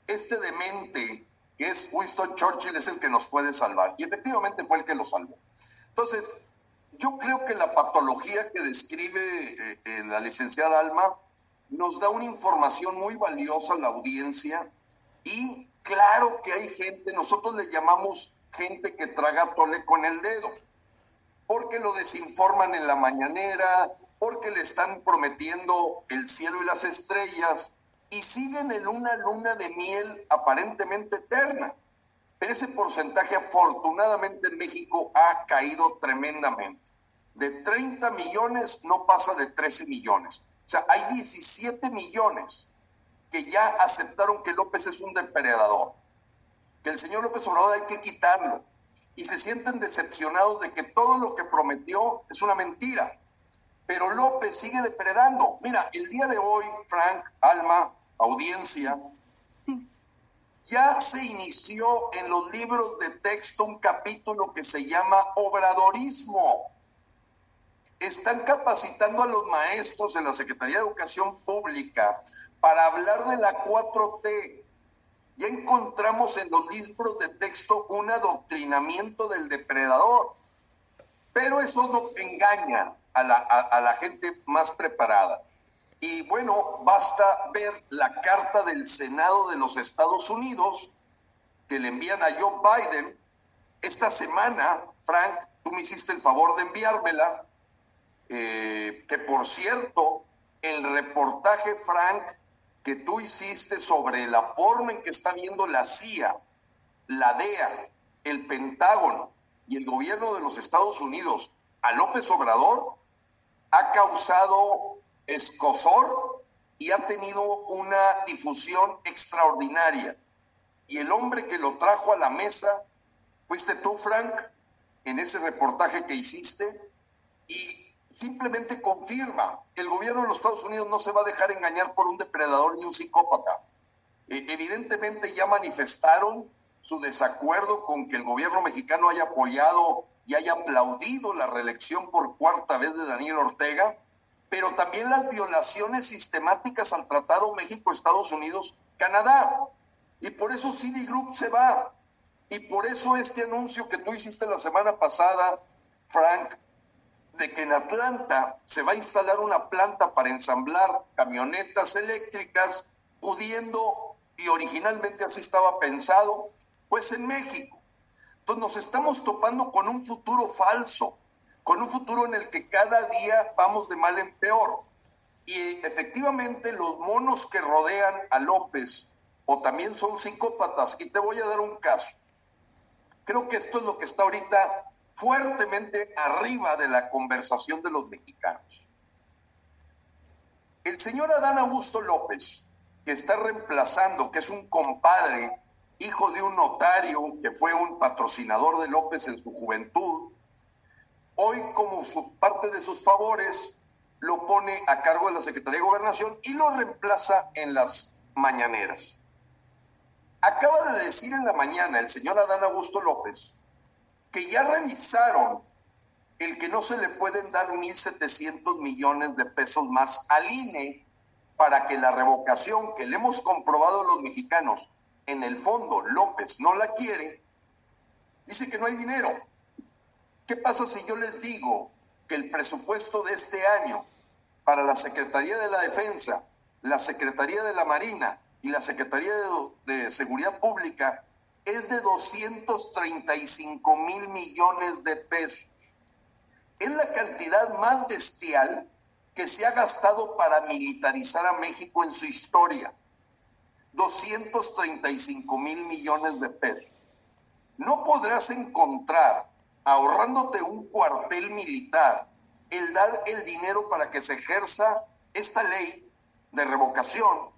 este demente que es Winston Churchill es el que nos puede salvar. Y efectivamente fue el que lo salvó. Entonces, yo creo que la patología que describe eh, eh, la licenciada Alma nos da una información muy valiosa a la audiencia y claro que hay gente, nosotros le llamamos gente que traga tole con el dedo, porque lo desinforman en la mañanera, porque le están prometiendo el cielo y las estrellas y siguen en una luna de miel aparentemente eterna. Pero ese porcentaje afortunadamente en México ha caído tremendamente. De 30 millones no pasa de 13 millones. Hay 17 millones que ya aceptaron que López es un depredador, que el señor López Obrador hay que quitarlo y se sienten decepcionados de que todo lo que prometió es una mentira. Pero López sigue depredando. Mira, el día de hoy, Frank, Alma, audiencia, ya se inició en los libros de texto un capítulo que se llama Obradorismo. Están capacitando a los maestros en la Secretaría de Educación Pública para hablar de la 4T. Ya encontramos en los libros de texto un adoctrinamiento del depredador. Pero eso no engaña a la, a, la gente más preparada. Y bueno, basta ver la carta del Senado de los Estados Unidos que le envían a Joe Biden. Esta semana, Frank, tú me hiciste el favor de enviármela, eh, que por cierto, el reportaje, Frank, que tú hiciste sobre la forma en que está viendo la CIA, la DEA, el Pentágono y el gobierno de los Estados Unidos a López Obrador, ha causado escosor y ha tenido una difusión extraordinaria. Y el hombre que lo trajo a la mesa, fuiste tú, Frank, en ese reportaje que hiciste, y simplemente confirma que el gobierno de los Estados Unidos no se va a dejar engañar por un depredador ni un psicópata. Eh, evidentemente ya manifestaron su desacuerdo con que el gobierno mexicano haya apoyado y haya aplaudido la reelección por cuarta vez de Daniel Ortega, pero también las violaciones sistemáticas al Tratado México-Estados Unidos-Canadá. Y por eso Group se va. Y por eso este anuncio que tú hiciste la semana pasada, Frank, de que en Atlanta se va a instalar una planta para ensamblar camionetas eléctricas, pudiendo, y originalmente así estaba pensado, pues en México. Entonces nos estamos topando con un futuro falso, con un futuro en el que cada día vamos de mal en peor. Y efectivamente los monos que rodean a López o también son psicópatas. Y te voy a dar un caso. Creo que esto es lo que está ahorita fuertemente arriba de la conversación de los mexicanos. El señor Adán Augusto López, que está reemplazando, que es un compadre hijo de un notario que fue un patrocinador de López en su juventud, hoy como parte de sus favores lo pone a cargo de la Secretaría de Gobernación y lo reemplaza en las mañaneras. Acaba de decir en la mañana el señor Adán Augusto López que ya revisaron el que no se le pueden dar 1.700 millones de pesos más al INE para que la revocación que le hemos comprobado los mexicanos, en el fondo López no la quiere, dice que no hay dinero. ¿Qué pasa si yo les digo que el presupuesto de este año para la Secretaría de la Defensa, la Secretaría de la Marina y la Secretaría de, de Seguridad Pública es de 235 mil millones de pesos? Es la cantidad más bestial que se ha gastado para militarizar a México en su historia. 235 mil millones de pesos. No podrás encontrar, ahorrándote un cuartel militar, el dar el dinero para que se ejerza esta ley de revocación,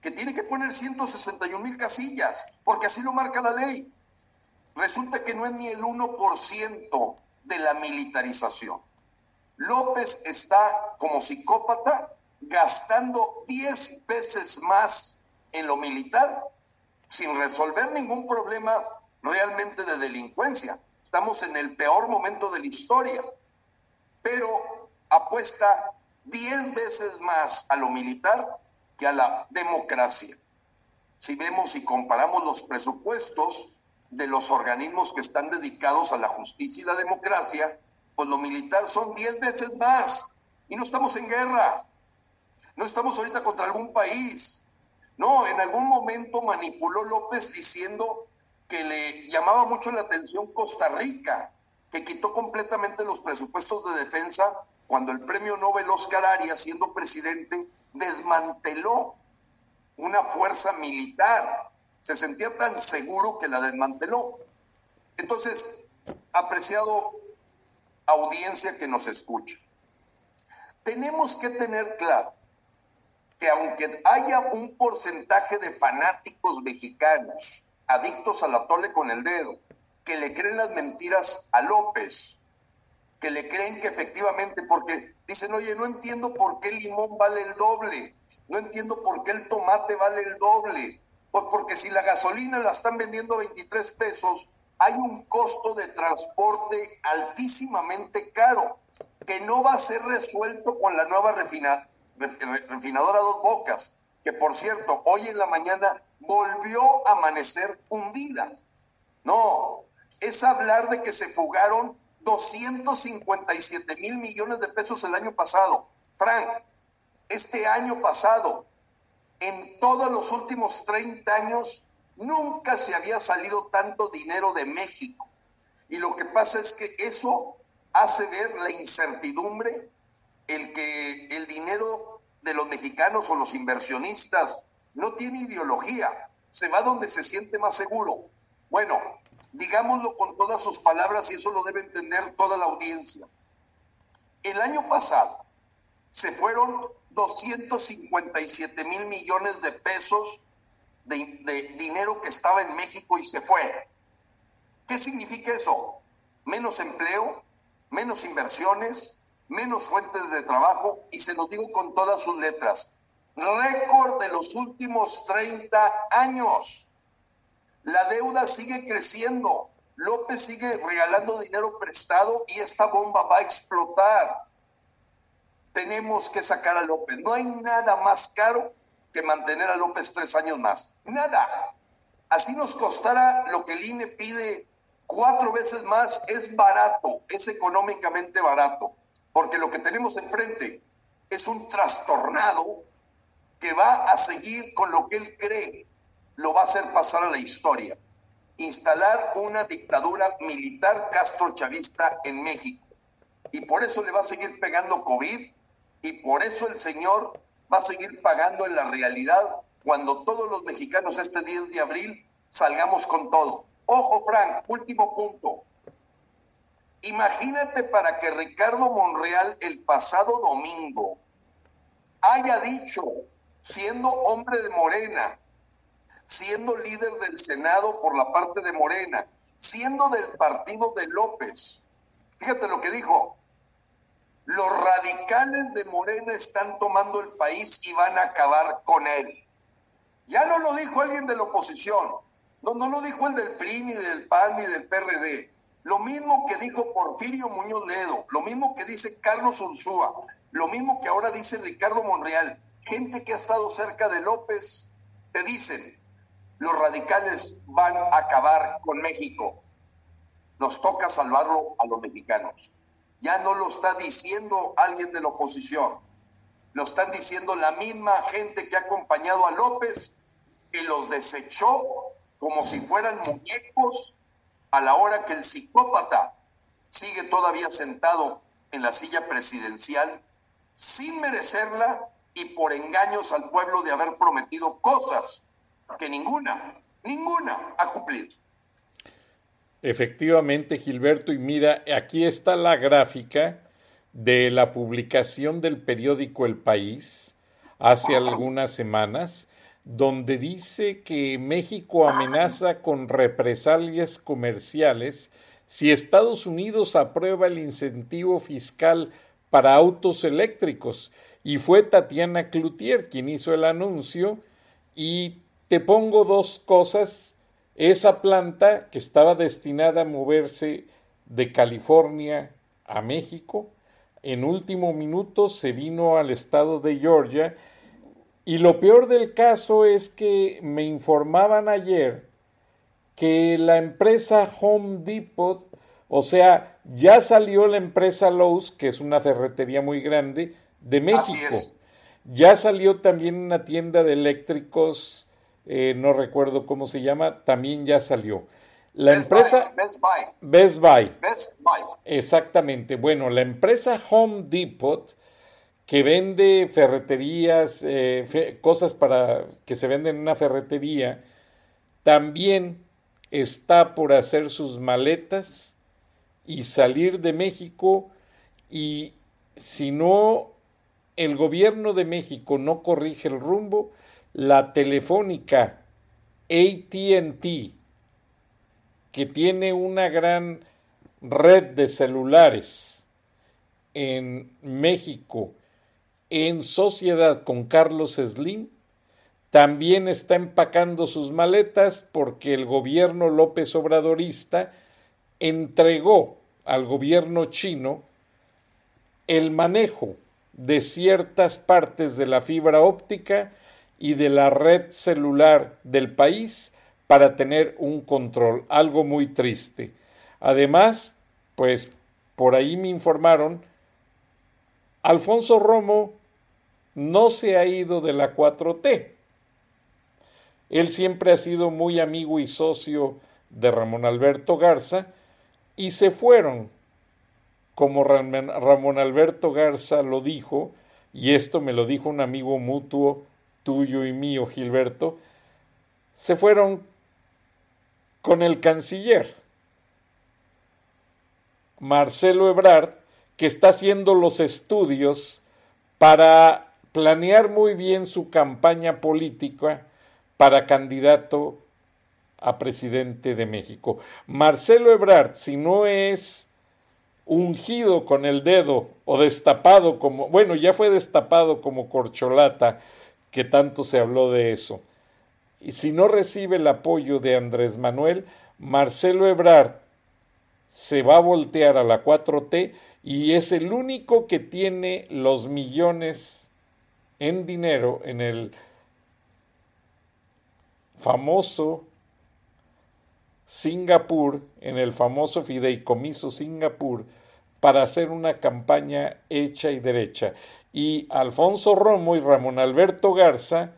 que tiene que poner 161 mil casillas, porque así lo marca la ley. Resulta que no es ni el 1% de la militarización. López está como psicópata gastando 10 veces más en lo militar sin resolver ningún problema realmente de delincuencia. Estamos en el peor momento de la historia, pero apuesta 10 veces más a lo militar que a la democracia. Si vemos y comparamos los presupuestos de los organismos que están dedicados a la justicia y la democracia, pues lo militar son 10 veces más. Y no estamos en guerra. No estamos ahorita contra algún país. No, en algún momento manipuló López diciendo que le llamaba mucho la atención Costa Rica, que quitó completamente los presupuestos de defensa cuando el premio Nobel Oscar Arias, siendo presidente, desmanteló una fuerza militar. Se sentía tan seguro que la desmanteló. Entonces, apreciado audiencia que nos escucha, tenemos que tener claro que aunque haya un porcentaje de fanáticos mexicanos adictos a la tole con el dedo, que le creen las mentiras a López, que le creen que efectivamente, porque dicen, oye, no entiendo por qué el limón vale el doble, no entiendo por qué el tomate vale el doble, pues porque si la gasolina la están vendiendo 23 pesos, hay un costo de transporte altísimamente caro, que no va a ser resuelto con la nueva refina, refinadora Dos Bocas, que por cierto, hoy en la mañana volvió a amanecer hundida. No, es hablar de que se fugaron 257 mil millones de pesos el año pasado. Frank, este año pasado, en todos los últimos 30 años, nunca se había salido tanto dinero de México. Y lo que pasa es que eso hace ver la incertidumbre, el que el dinero de los mexicanos o los inversionistas no tiene ideología, se va donde se siente más seguro. Bueno, digámoslo con todas sus palabras y eso lo debe entender toda la audiencia. El año pasado se fueron 257 mil millones de pesos de, dinero que estaba en México y se fue. ¿Qué significa eso? Menos empleo, menos inversiones, menos fuentes de trabajo y se lo digo con todas sus letras. Récord de los últimos 30 años. La deuda sigue creciendo. López sigue regalando dinero prestado y esta bomba va a explotar. Tenemos que sacar a López. No hay nada más caro que mantener a López tres años más. Nada. Así nos costará lo que el INE pide cuatro veces más. Es barato, es económicamente barato, porque lo que tenemos enfrente es un trastornado que va a seguir con lo que él cree lo va a hacer pasar a la historia. Instalar una dictadura militar castro-chavista en México. Y por eso le va a seguir pegando COVID y por eso el señor va a seguir pagando en la realidad cuando todos los mexicanos este 10 de abril salgamos con todo. Ojo, Frank, último punto. Imagínate para que Ricardo Monreal el pasado domingo haya dicho, siendo hombre de Morena, siendo líder del Senado por la parte de Morena, siendo del partido de López. Fíjate lo que dijo. los radicales de Morena están tomando el país y van a acabar con él. Ya no lo dijo alguien de la oposición, no, no lo dijo el del PRI, ni del PAN, ni del PRD. Lo mismo que dijo Porfirio Muñoz Ledo, lo mismo que dice Carlos Ursúa, lo mismo que ahora dice Ricardo Monreal. Gente que ha estado cerca de López, te dicen, los radicales van a acabar con México. Nos toca salvarlo a los mexicanos. Ya no lo está diciendo alguien de la oposición, lo están diciendo la misma gente que ha acompañado a López, y los desechó como si fueran muñecos a la hora que el psicópata sigue todavía sentado en la silla presidencial sin merecerla y por engaños al pueblo de haber prometido cosas que ninguna, ninguna ha cumplido. Efectivamente, Gilberto, y mira, aquí está la gráfica de la publicación del periódico El País hace algunas semanas, donde dice que México amenaza con represalias comerciales si Estados Unidos aprueba el incentivo fiscal para autos eléctricos. Y fue Tatiana Cloutier quien hizo el anuncio. Y te pongo dos cosas. Esa planta que estaba destinada a moverse de California a México, en último minuto se vino al estado de Georgia y lo peor del caso es que me informaban ayer que la empresa Home Depot, o sea, ya salió la empresa Lowe's, que es una ferretería muy grande, de México. Ya salió también una tienda de eléctricos, eh, no recuerdo cómo se llama, también ya salió. La empresa Best Buy. Best Buy. Best Buy. Exactamente. Bueno, la empresa Home Depot que vende ferreterías, eh, cosas para que se venden en una ferretería, también está por hacer sus maletas y salir de México y si no el gobierno de México no corrige el rumbo, la telefónica ATT, que tiene una gran red de celulares en México, en sociedad con Carlos Slim, también está empacando sus maletas porque el gobierno López Obradorista entregó al gobierno chino el manejo de ciertas partes de la fibra óptica y de la red celular del país para tener un control, algo muy triste. Además, pues por ahí me informaron, Alfonso Romo no se ha ido de la 4T. Él siempre ha sido muy amigo y socio de Ramón Alberto Garza y se fueron, como Ramón Alberto Garza lo dijo, y esto me lo dijo un amigo mutuo tuyo y mío, Gilberto, se fueron con el canciller Marcelo Ebrard, que está haciendo los estudios para planear muy bien su campaña política para candidato a presidente de México. Marcelo Ebrard, si no es ungido con el dedo o destapado como, bueno, ya fue destapado como corcholata, que tanto se habló de eso. Y si no recibe el apoyo de Andrés Manuel, Marcelo Ebrard se va a voltear a la 4T y es el único que tiene los millones en dinero en el famoso Singapur, en el famoso fideicomiso Singapur, para hacer una campaña hecha y derecha. Y Alfonso Romo y Ramón Alberto Garza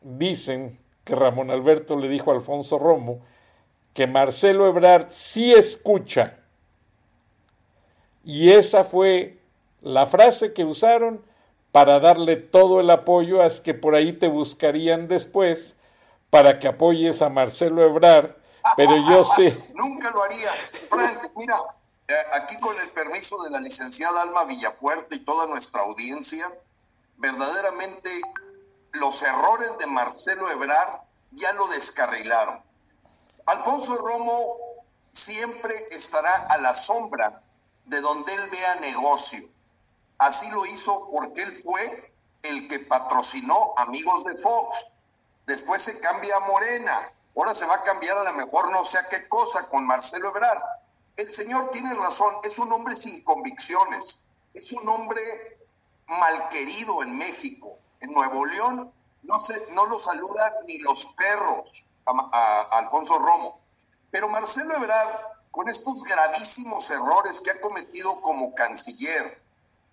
dicen que Ramón Alberto le dijo a Alfonso Romo que Marcelo Ebrard sí escucha. Y esa fue la frase que usaron para darle todo el apoyo, es que por ahí te buscarían después para que apoyes a Marcelo Ebrard, pero yo sé... (laughs) Nunca lo haría. Mira, aquí con el permiso de la licenciada Alma Villapuerte y toda nuestra audiencia, verdaderamente los errores de Marcelo Ebrard ya lo descarrilaron. Alfonso Romo siempre estará a la sombra de donde él vea negocio Así lo hizo porque él fue el que patrocinó Amigos de Fox. Después se cambia a Morena. Ahora se va a cambiar a lo mejor no sé qué cosa con Marcelo Ebrard. El señor tiene razón, es un hombre sin convicciones, es un hombre malquerido en México. En Nuevo León no, se, no lo saludan ni los perros a, Alfonso Romo. Pero Marcelo Ebrard, con estos gravísimos errores que ha cometido como canciller,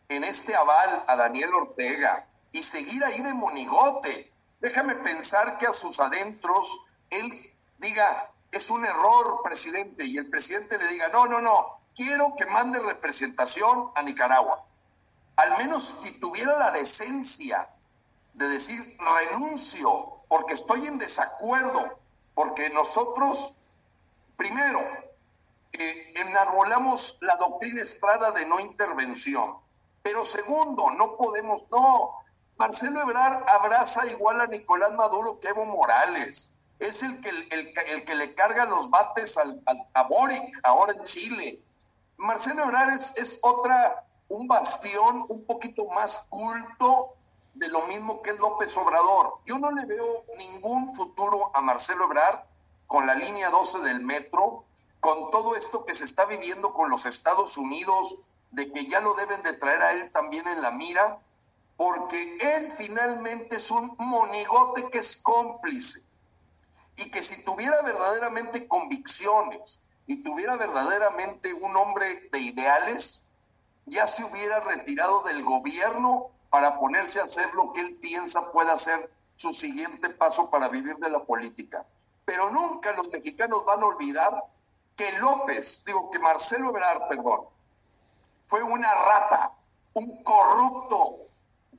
en este aval a Daniel Ortega y seguir ahí de monigote, déjame pensar que a sus adentros él diga, es un error, presidente, y el presidente le diga, no, no, no, quiero que mande representación a Nicaragua. Al menos si tuviera la decencia de decir renuncio porque estoy en desacuerdo, porque nosotros, primero, eh, enarbolamos la doctrina Estrada de no intervención, pero segundo, no podemos, no, Marcelo Ebrard abraza igual a Nicolás Maduro que Evo Morales. Es el que, el, que le carga los bates al, a Boric ahora en Chile. Marcelo Ebrard es, es otra, un bastión un poquito más culto de lo mismo que es López Obrador. Yo no le veo ningún futuro a Marcelo Ebrard con la línea 12 del metro, con todo esto que se está viviendo con los Estados Unidos, de que ya lo deben de traer a él también en la mira, porque él finalmente es un monigote que es cómplice y que si tuviera verdaderamente convicciones y tuviera verdaderamente un hombre de ideales, ya se hubiera retirado del gobierno para ponerse a hacer lo que él piensa pueda ser su siguiente paso para vivir de la política. Pero nunca los mexicanos van a olvidar que López, digo que Marcelo Ebrard, perdón, fue una rata, un corrupto,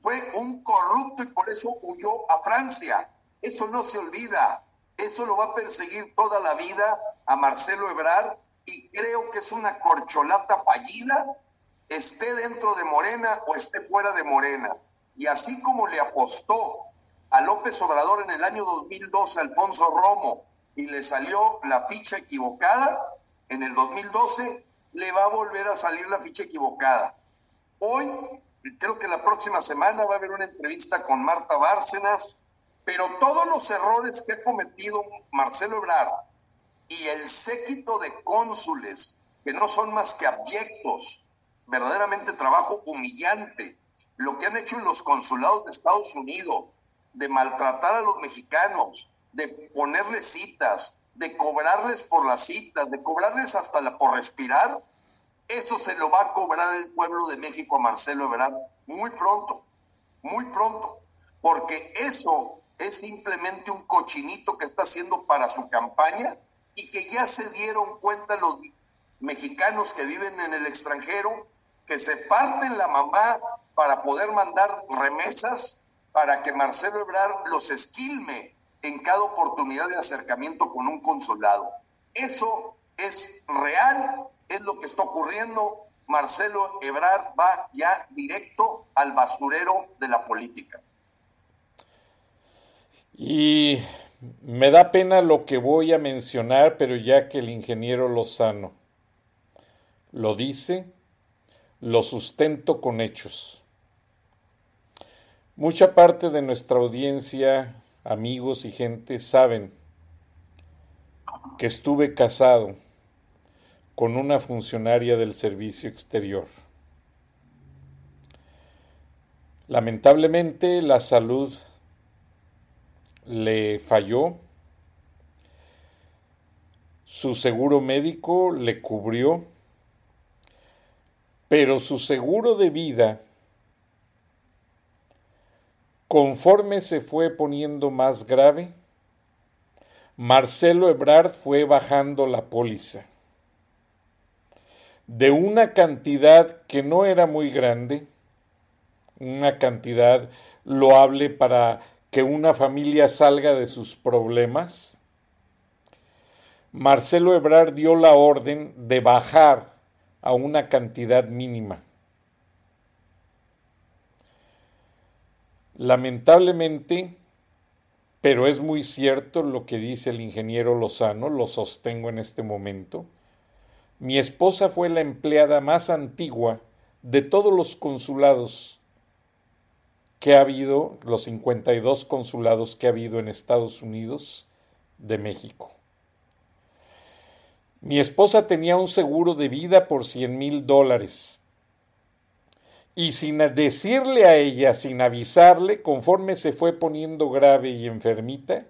fue un corrupto y por eso huyó a Francia. Eso no se olvida, eso lo va a perseguir toda la vida a Marcelo Ebrard y creo que es una corcholata fallida esté dentro de Morena o esté fuera de Morena. Y así como le apostó a López Obrador en el año 2012 Alfonso Romo y le salió la ficha equivocada, en el 2012 le va a volver a salir la ficha equivocada. Hoy, creo que la próxima semana va a haber una entrevista con Marta Bárcenas, pero todos los errores que ha cometido Marcelo Ebrard y el séquito de cónsules, que no son más que abyectos, verdaderamente trabajo humillante. Lo que han hecho en los consulados de Estados Unidos, de maltratar a los mexicanos, de ponerles citas, de cobrarles por las citas, de cobrarles hasta la, por respirar, eso se lo va a cobrar el pueblo de México a Marcelo Ebrard muy pronto, muy pronto, porque eso es simplemente un cochinito que está haciendo para su campaña y que ya se dieron cuenta los mexicanos que viven en el extranjero que se parten la mamá para poder mandar remesas para que Marcelo Ebrard los esquilme en cada oportunidad de acercamiento con un consulado. Eso es real, es lo que está ocurriendo. Marcelo Ebrard va ya directo al basurero de la política. Y me da pena lo que voy a mencionar, pero ya que el ingeniero Lozano lo dice, lo sustento con hechos. Mucha parte de nuestra audiencia, amigos y gente, saben que estuve casado con una funcionaria del servicio exterior. Lamentablemente la salud le falló, su seguro médico le cubrió. Pero su seguro de vida, conforme se fue poniendo más grave, Marcelo Ebrard fue bajando la póliza. De una cantidad que no era muy grande, una cantidad loable para que una familia salga de sus problemas, Marcelo Ebrard dio la orden de bajar a una cantidad mínima. Lamentablemente, pero es muy cierto lo que dice el ingeniero Lozano, lo sostengo en este momento, mi esposa fue la empleada más antigua de todos los consulados que ha habido, los 52 consulados que ha habido en Estados Unidos de México. Mi esposa tenía un seguro de vida por 100 mil dólares. Y sin decirle a ella, sin avisarle, conforme se fue poniendo grave y enfermita,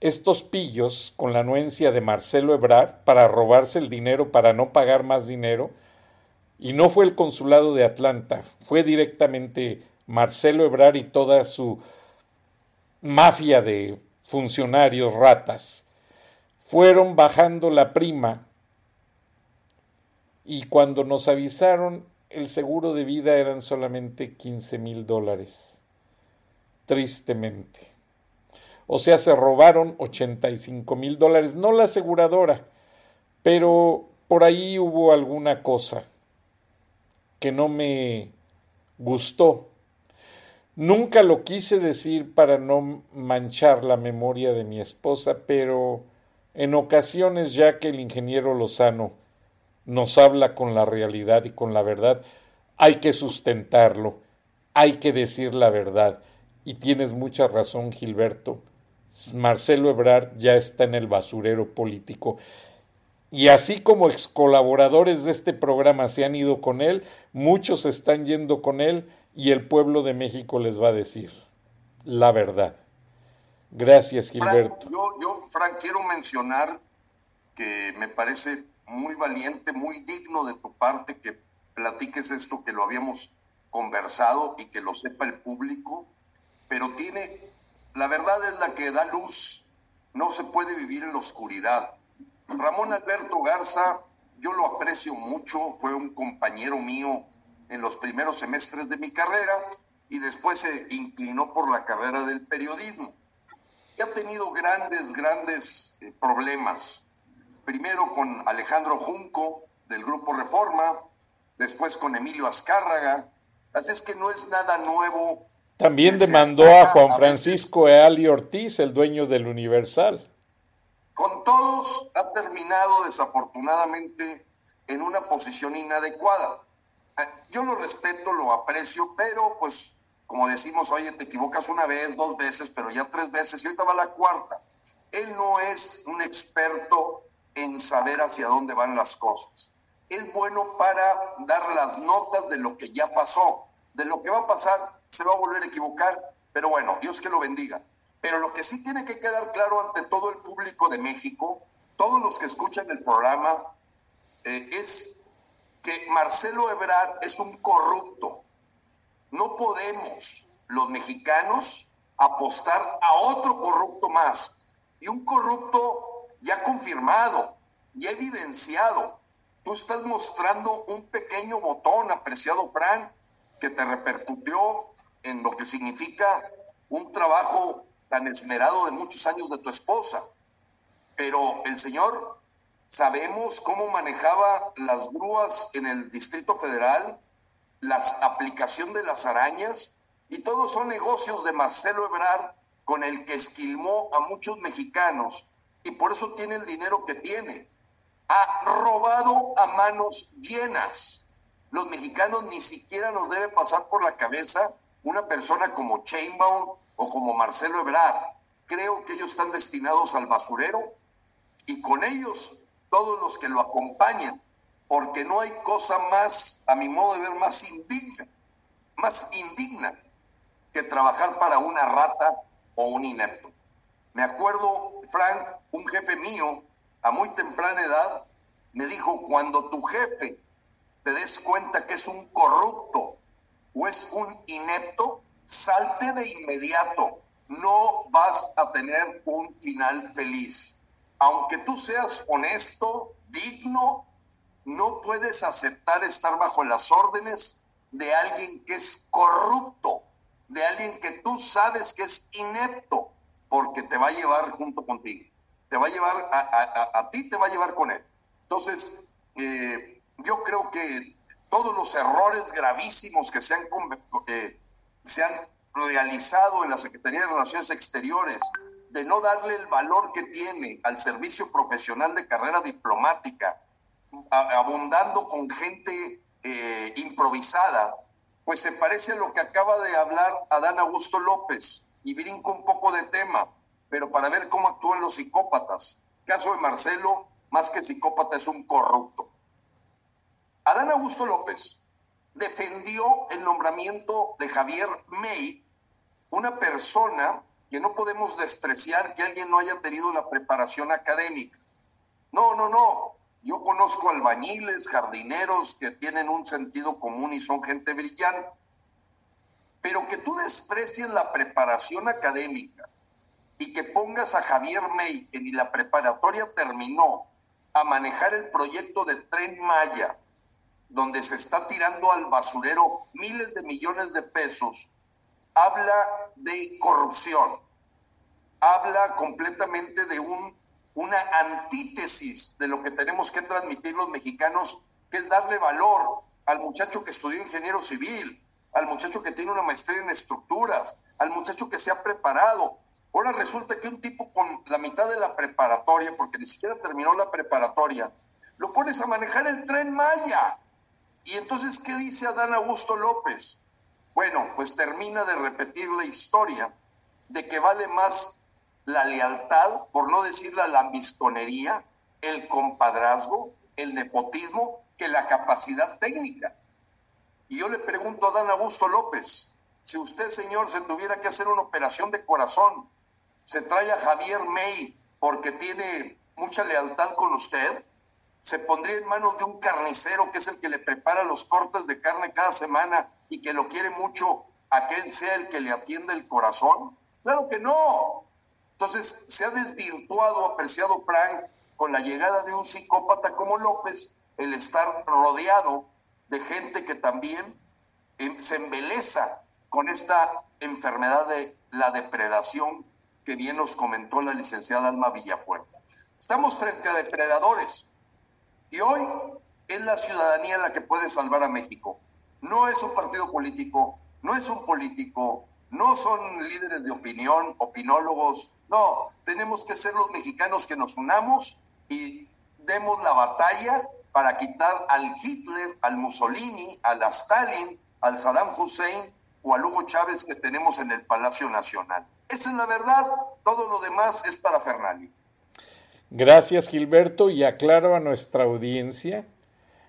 estos pillos, con la anuencia de Marcelo Ebrard, para robarse el dinero, para no pagar más dinero, y no fue el consulado de Atlanta, fue directamente Marcelo Ebrard y toda su mafia de funcionarios ratas fueron bajando la prima y cuando nos avisaron el seguro de vida eran solamente 15 mil dólares. Tristemente. O sea, se robaron 85 mil dólares, no la aseguradora, pero por ahí hubo alguna cosa que no me gustó. Nunca lo quise decir para no manchar la memoria de mi esposa, pero en ocasiones ya que el ingeniero Lozano nos habla con la realidad y con la verdad, hay que sustentarlo, hay que decir la verdad. Y tienes mucha razón, Gilberto. Marcelo Ebrard ya está en el basurero político. Y así como ex colaboradores de este programa se han ido con él, muchos están yendo con él y el pueblo de México les va a decir la verdad. Gracias, Gilberto. yo, yo, Frank, quiero mencionar que me parece muy valiente, muy digno de tu parte que platiques esto que lo habíamos conversado y que lo sepa el público, pero tiene, la verdad es la que da luz, no se puede vivir en la oscuridad. Ramón Alberto Garza, yo lo aprecio mucho, fue un compañero mío en los primeros semestres de mi carrera y después se inclinó por la carrera del periodismo y ha tenido grandes, grandes eh, problemas. Primero con Alejandro Junco del Grupo Reforma, después con Emilio Azcárraga. Así es que no es nada nuevo. También demandó a Juan Francisco Eali Ortiz, el dueño del Universal. Con todos ha terminado desafortunadamente en una posición inadecuada. Yo lo respeto, lo aprecio, pero pues como decimos, oye, te equivocas una vez, dos veces, pero ya tres veces, y ahorita va la cuarta. Él no es un experto en saber hacia dónde van las cosas. Es bueno para dar las notas de lo que ya pasó. De lo que va a pasar, se va a volver a equivocar, pero bueno, Dios que lo bendiga. Pero lo que sí tiene que quedar claro ante todo el público de México, todos los que escuchan el programa, eh, es que Marcelo Ebrard es un corrupto no podemos los mexicanos apostar a otro corrupto más. Y un corrupto ya confirmado, ya evidenciado. Tú estás mostrando un pequeño botón, apreciado Frank, que te repercutió en lo que significa un trabajo tan esmerado de muchos años de tu esposa. Pero el señor, sabemos cómo manejaba las grúas en el Distrito Federal, la aplicación de las arañas, y todos son negocios de Marcelo Ebrard con el que esquilmó a muchos mexicanos y por eso tiene el dinero que tiene. Ha robado a manos llenas. Los mexicanos ni siquiera nos debe pasar por la cabeza una persona como Chainbaum o como Marcelo Ebrard. Creo que ellos están destinados al basurero y con ellos todos los que lo acompañan porque no hay cosa más, a mi modo de ver, más indigna, más indigna que trabajar para una rata o un inepto. Me acuerdo, Frank, un jefe mío, a muy temprana edad, me dijo, cuando tu jefe te des cuenta que es un corrupto o es un inepto, salte de inmediato. No vas a tener un final feliz. Aunque tú seas honesto, digno no puedes aceptar estar bajo las órdenes de alguien que es corrupto, de alguien que tú sabes que es inepto, porque te va a llevar junto contigo. Te va a llevar, a, ti te va a llevar con él. Entonces, eh, yo creo que todos los errores gravísimos que se han, eh, se han realizado en la Secretaría de Relaciones Exteriores, de no darle el valor que tiene al servicio profesional de carrera diplomática, abundando con gente eh, improvisada, pues se parece a lo que acaba de hablar Adán Augusto López y brinco un poco de tema, pero para ver cómo actúan los psicópatas. Caso de Marcelo, más que psicópata, es un corrupto. Adán Augusto López defendió el nombramiento de Javier May, una persona que no podemos despreciar que alguien no haya tenido la preparación académica. No, no, no. Yo conozco albañiles, jardineros que tienen un sentido común y son gente brillante. Pero que tú desprecies la preparación académica y que pongas a Javier May, que ni la preparatoria terminó, a manejar el proyecto de Tren Maya, donde se está tirando al basurero miles de millones de pesos, habla de corrupción, habla completamente de un, una antítesis de lo que tenemos que transmitir los mexicanos, que es darle valor al muchacho que estudió ingeniero civil, al muchacho que tiene una maestría en estructuras, al muchacho que se ha preparado. Ahora resulta que un tipo con la mitad de la preparatoria, porque ni siquiera terminó la preparatoria, lo pones a manejar el tren Maya. Y entonces, ¿qué dice Adán Augusto López? Bueno, pues termina de repetir la historia de que vale más la lealtad, por no decir la lambisconería, el compadrazgo, el nepotismo, que la capacidad técnica. Y yo le pregunto a Adán Augusto López, si usted, señor, se tuviera que hacer una operación de corazón, ¿se trae a Javier May porque tiene mucha lealtad con usted? se pondría en manos de un carnicero que es el que le prepara los cortes de carne cada semana y que lo quiere mucho a que él sea el que le atienda el corazón? Claro que no. Entonces se ha desvirtuado, apreciado Frank, con la llegada de un psicópata como López, el estar rodeado de gente que también eh, se embeleza con esta enfermedad de la depredación que bien nos comentó la licenciada Alma Villapuerta. Estamos frente a depredadores y hoy es la ciudadanía la que puede salvar a México. No es un partido político, no es un político, no son líderes de opinión, opinólogos. No, tenemos que ser los mexicanos que nos unamos y demos la batalla para quitar al Hitler, al Mussolini, al Stalin, al Saddam Hussein o al Hugo Chávez que tenemos en el Palacio Nacional. Esa es la verdad, todo lo demás es para Fernando. Gracias Gilberto y aclaro a nuestra audiencia,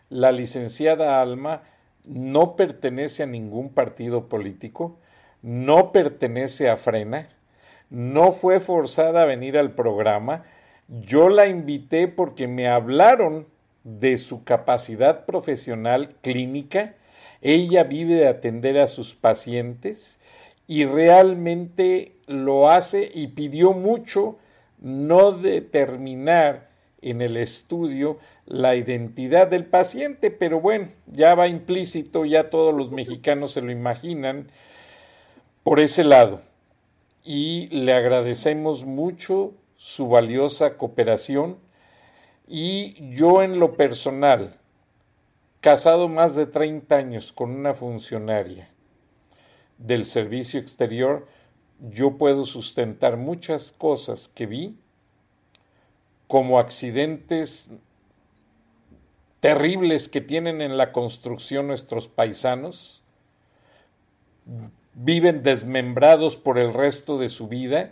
la licenciada Alma no pertenece a ningún partido político, no pertenece a Frena, no fue forzada a venir al programa, yo la invité porque me hablaron de su capacidad profesional clínica, ella vive de atender a sus pacientes y realmente lo hace y pidió mucho no determinar en el estudio la identidad del paciente, pero bueno, ya va implícito, ya todos los mexicanos se lo imaginan por ese lado. Y le agradecemos mucho su valiosa cooperación. Y yo en lo personal, casado más de 30 años con una funcionaria del servicio exterior, yo puedo sustentar muchas cosas que vi como accidentes terribles que tienen en la construcción nuestros paisanos, viven desmembrados por el resto de su vida.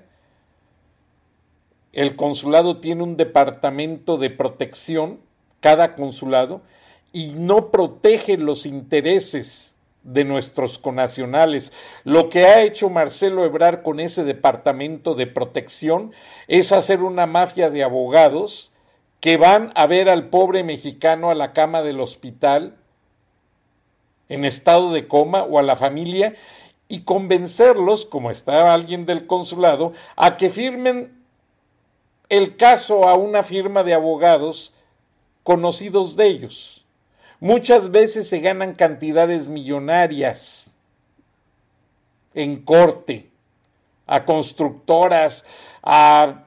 El consulado tiene un departamento de protección, cada consulado, y no protege los intereses de nuestros conacionales. Lo que ha hecho Marcelo Ebrar con ese departamento de protección es hacer una mafia de abogados que van a ver al pobre mexicano a la cama del hospital en estado de coma o a la familia y convencerlos, como está alguien del consulado, a que firmen el caso a una firma de abogados conocidos de ellos. Muchas veces se ganan cantidades millonarias en corte, a constructoras, a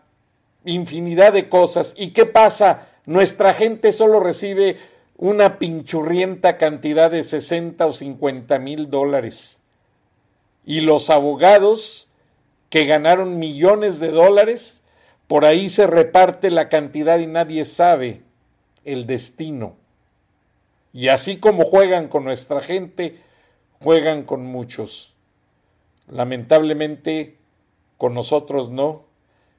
infinidad de cosas. ¿Y qué pasa? Nuestra gente solo recibe una pinchurrienta cantidad de 60 o 50 mil dólares. Y los abogados que ganaron millones de dólares, por ahí se reparte la cantidad y nadie sabe el destino Y así como juegan con nuestra gente, juegan con muchos. Lamentablemente, con nosotros no.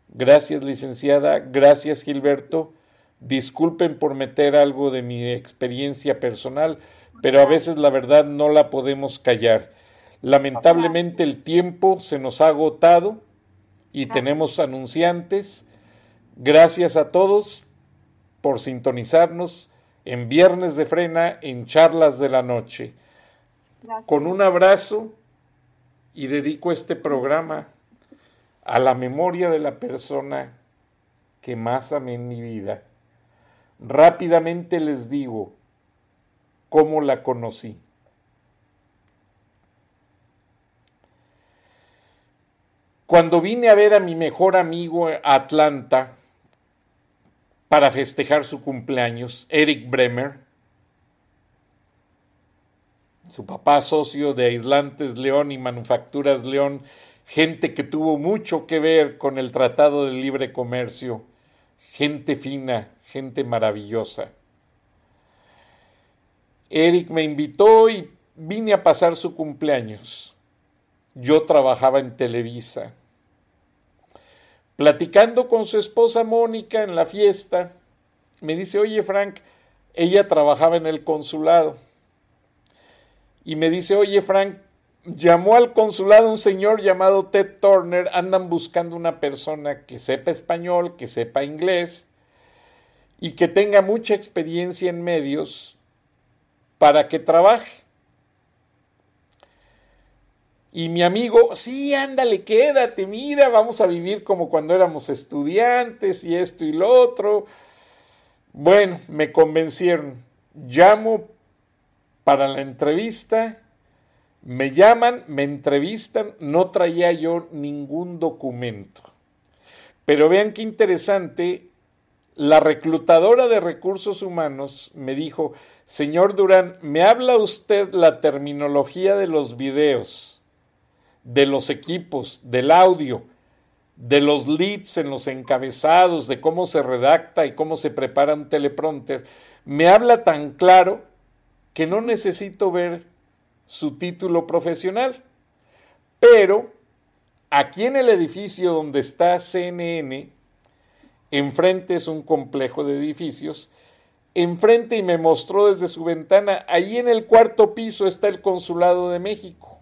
Gracias, licenciada. Gracias, Gilberto. Disculpen por meter algo de mi experiencia personal, pero a veces la verdad no la podemos callar. Lamentablemente el tiempo se nos ha agotado y tenemos anunciantes. Gracias a todos por sintonizarnos en Viernes de Frena en Charlas de la Noche. Con un abrazo y dedico este programa a la memoria de la persona que más amé en mi vida. Rápidamente les digo cómo la conocí. Cuando vine a ver a mi mejor amigo a Atlanta para festejar su cumpleaños, Eric Bremer, su papá socio de Aislantes León y Manufacturas León, gente que tuvo mucho que ver con el Tratado de Libre Comercio, gente fina, gente maravillosa. Eric me invitó y vine a pasar su cumpleaños. Yo trabajaba en Televisa. Platicando con su esposa Mónica en la fiesta, me dice, oye Frank, ella trabajaba en el consulado y me dice, oye Frank, llamó al consulado un señor llamado Ted Turner, andan buscando una persona que sepa español, que sepa inglés y que tenga mucha experiencia en medios para que trabaje. Y mi amigo, sí, ándale, quédate, mira, vamos a vivir como cuando éramos estudiantes y esto y lo otro. Bueno, me convencieron. Llamo para la entrevista, me llaman, me entrevistan, no traía yo ningún documento. Pero vean qué interesante, la reclutadora de recursos humanos me dijo, señor Durán, ¿me habla usted la terminología de los videos, de los equipos, del audio, de los leads en los encabezados, de cómo se redacta y cómo se prepara un teleprompter? Me habla tan claro que no necesito ver su título profesional. Pero aquí en el edificio donde está CNN, enfrente es un complejo de edificios, enfrente y me mostró desde su ventana, ahí en el cuarto piso está el Consulado de México.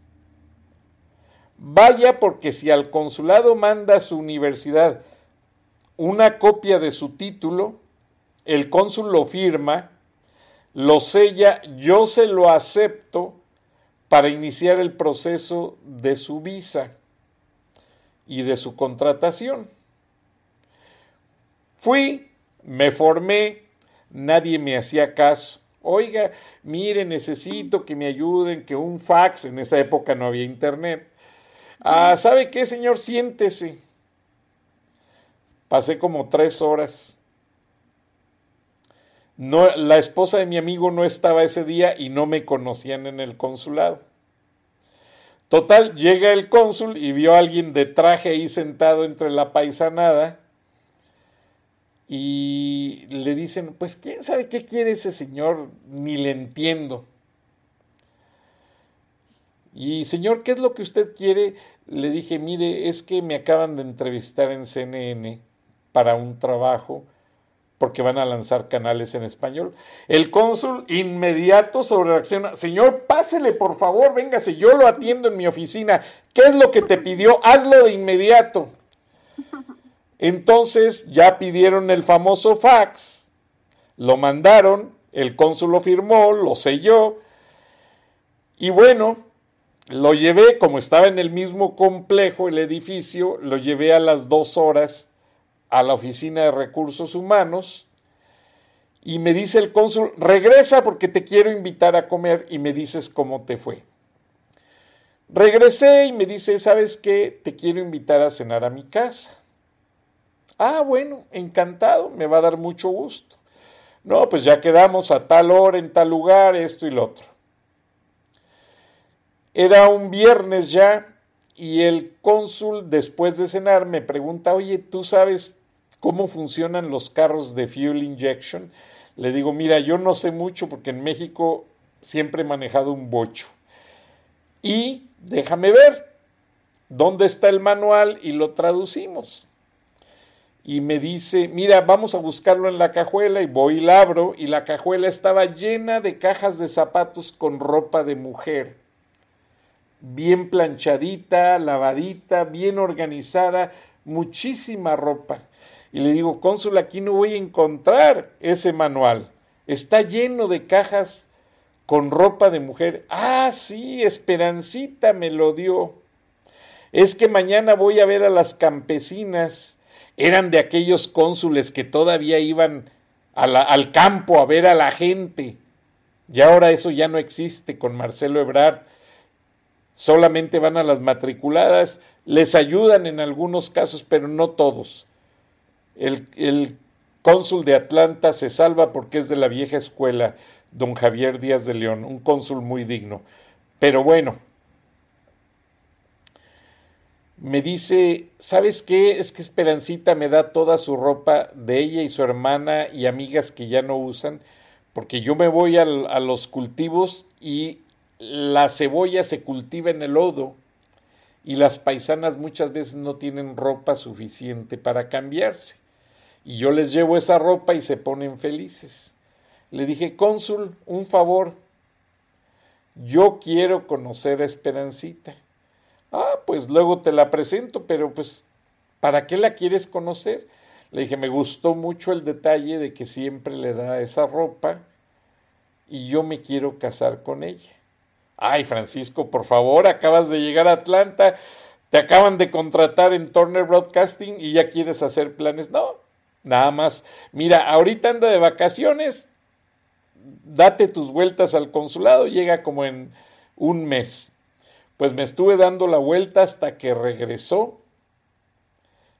Vaya porque si al consulado manda a su universidad una copia de su título, el cónsul lo firma lo sella, yo se lo acepto para iniciar el proceso de su visa y de su contratación. Fui, me formé, nadie me hacía caso. Oiga, mire, necesito que me ayuden, que un fax, en esa época no había internet. Ah, ¿sabe qué, señor? Siéntese. Pasé como tres horas no, la esposa de mi amigo no estaba ese día y no me conocían en el consulado. Total, llega el cónsul y vio a alguien de traje ahí sentado entre la paisanada y le dicen, pues quién sabe qué quiere ese señor, ni le entiendo. Y señor, ¿qué es lo que usted quiere? Le dije, mire, es que me acaban de entrevistar en CNN para un trabajo porque van a lanzar canales en español. El cónsul inmediato sobre reacciona, señor, pásele por favor, véngase, yo lo atiendo en mi oficina. ¿Qué es lo que te pidió? Hazlo de inmediato. (laughs) Entonces ya pidieron el famoso fax, lo mandaron, el cónsul lo firmó, lo selló, y bueno, lo llevé, como estaba en el mismo complejo, el edificio, lo llevé a las dos horas a la oficina de recursos humanos y me dice el cónsul, regresa porque te quiero invitar a comer y me dices cómo te fue. Regresé y me dice, ¿sabes qué? Te quiero invitar a cenar a mi casa. Ah, bueno, encantado, me va a dar mucho gusto. No, pues ya quedamos a tal hora, en tal lugar, esto y lo otro. Era un viernes ya y el cónsul después de cenar me pregunta, oye, ¿tú sabes cómo funcionan los carros de fuel injection. Le digo, mira, yo no sé mucho porque en México siempre he manejado un bocho. Y déjame ver dónde está el manual y lo traducimos. Y me dice, mira, vamos a buscarlo en la cajuela y voy y la abro y la cajuela estaba llena de cajas de zapatos con ropa de mujer. Bien planchadita, lavadita, bien organizada, muchísima ropa. Y le digo, cónsul, aquí no voy a encontrar ese manual. Está lleno de cajas con ropa de mujer. Ah, sí, Esperancita me lo dio es que mañana voy a ver a las campesinas. Eran de aquellos cónsules que todavía iban al campo a ver a la gente. Y ahora eso ya no existe con Marcelo Ebrard. Solamente van a las matriculadas, les ayudan en algunos casos, pero no todos. El, cónsul de Atlanta se salva porque es de la vieja escuela, don Javier Díaz de León, un cónsul muy digno. Pero bueno, me dice, ¿sabes qué? Es que Esperancita me da toda su ropa de ella y su hermana y amigas que ya no usan, porque yo me voy a los cultivos y la cebolla se cultiva en el lodo y las paisanas muchas veces no tienen ropa suficiente para cambiarse. Y yo les llevo esa ropa y se ponen felices. Le dije, cónsul, un favor, yo quiero conocer a Esperancita. Ah, pues luego te la presento, pero pues, ¿para qué la quieres conocer? Le dije, me gustó mucho el detalle de que siempre le da esa ropa y yo me quiero casar con ella. Ay, Francisco, por favor, acabas de llegar a Atlanta, te acaban de contratar en Turner Broadcasting y ya quieres hacer planes. No, nada más. Mira, ahorita anda de vacaciones, date tus vueltas al consulado, llega como en un mes. Pues me estuve dando la vuelta hasta que regresó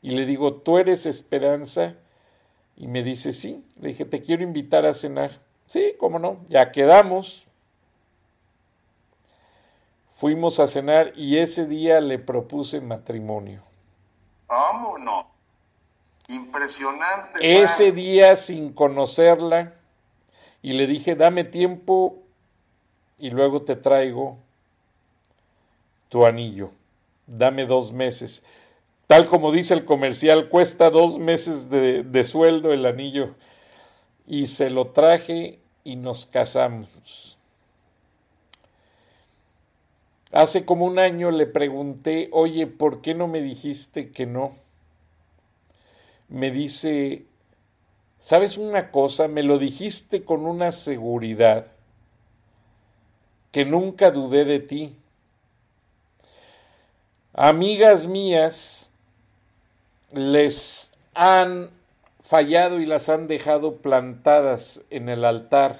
y le digo, ¿tú eres Esperanza? Y me dice, sí. Le dije, te quiero invitar a cenar. Sí, cómo no, ya quedamos. Fuimos a cenar y ese día le propuse matrimonio. Vámonos. Impresionante. Ese día sin conocerla y le dije, dame tiempo y luego te traigo tu anillo. Dame dos meses. Tal como dice el comercial, cuesta dos meses de, de sueldo el anillo. Y se lo traje y nos casamos. Hace como un año le pregunté, oye, ¿por qué no me dijiste que no? Me dice, ¿sabes una cosa? Me lo dijiste con una seguridad que nunca dudé de ti amigas mías les han fallado y las han dejado plantadas en el altar.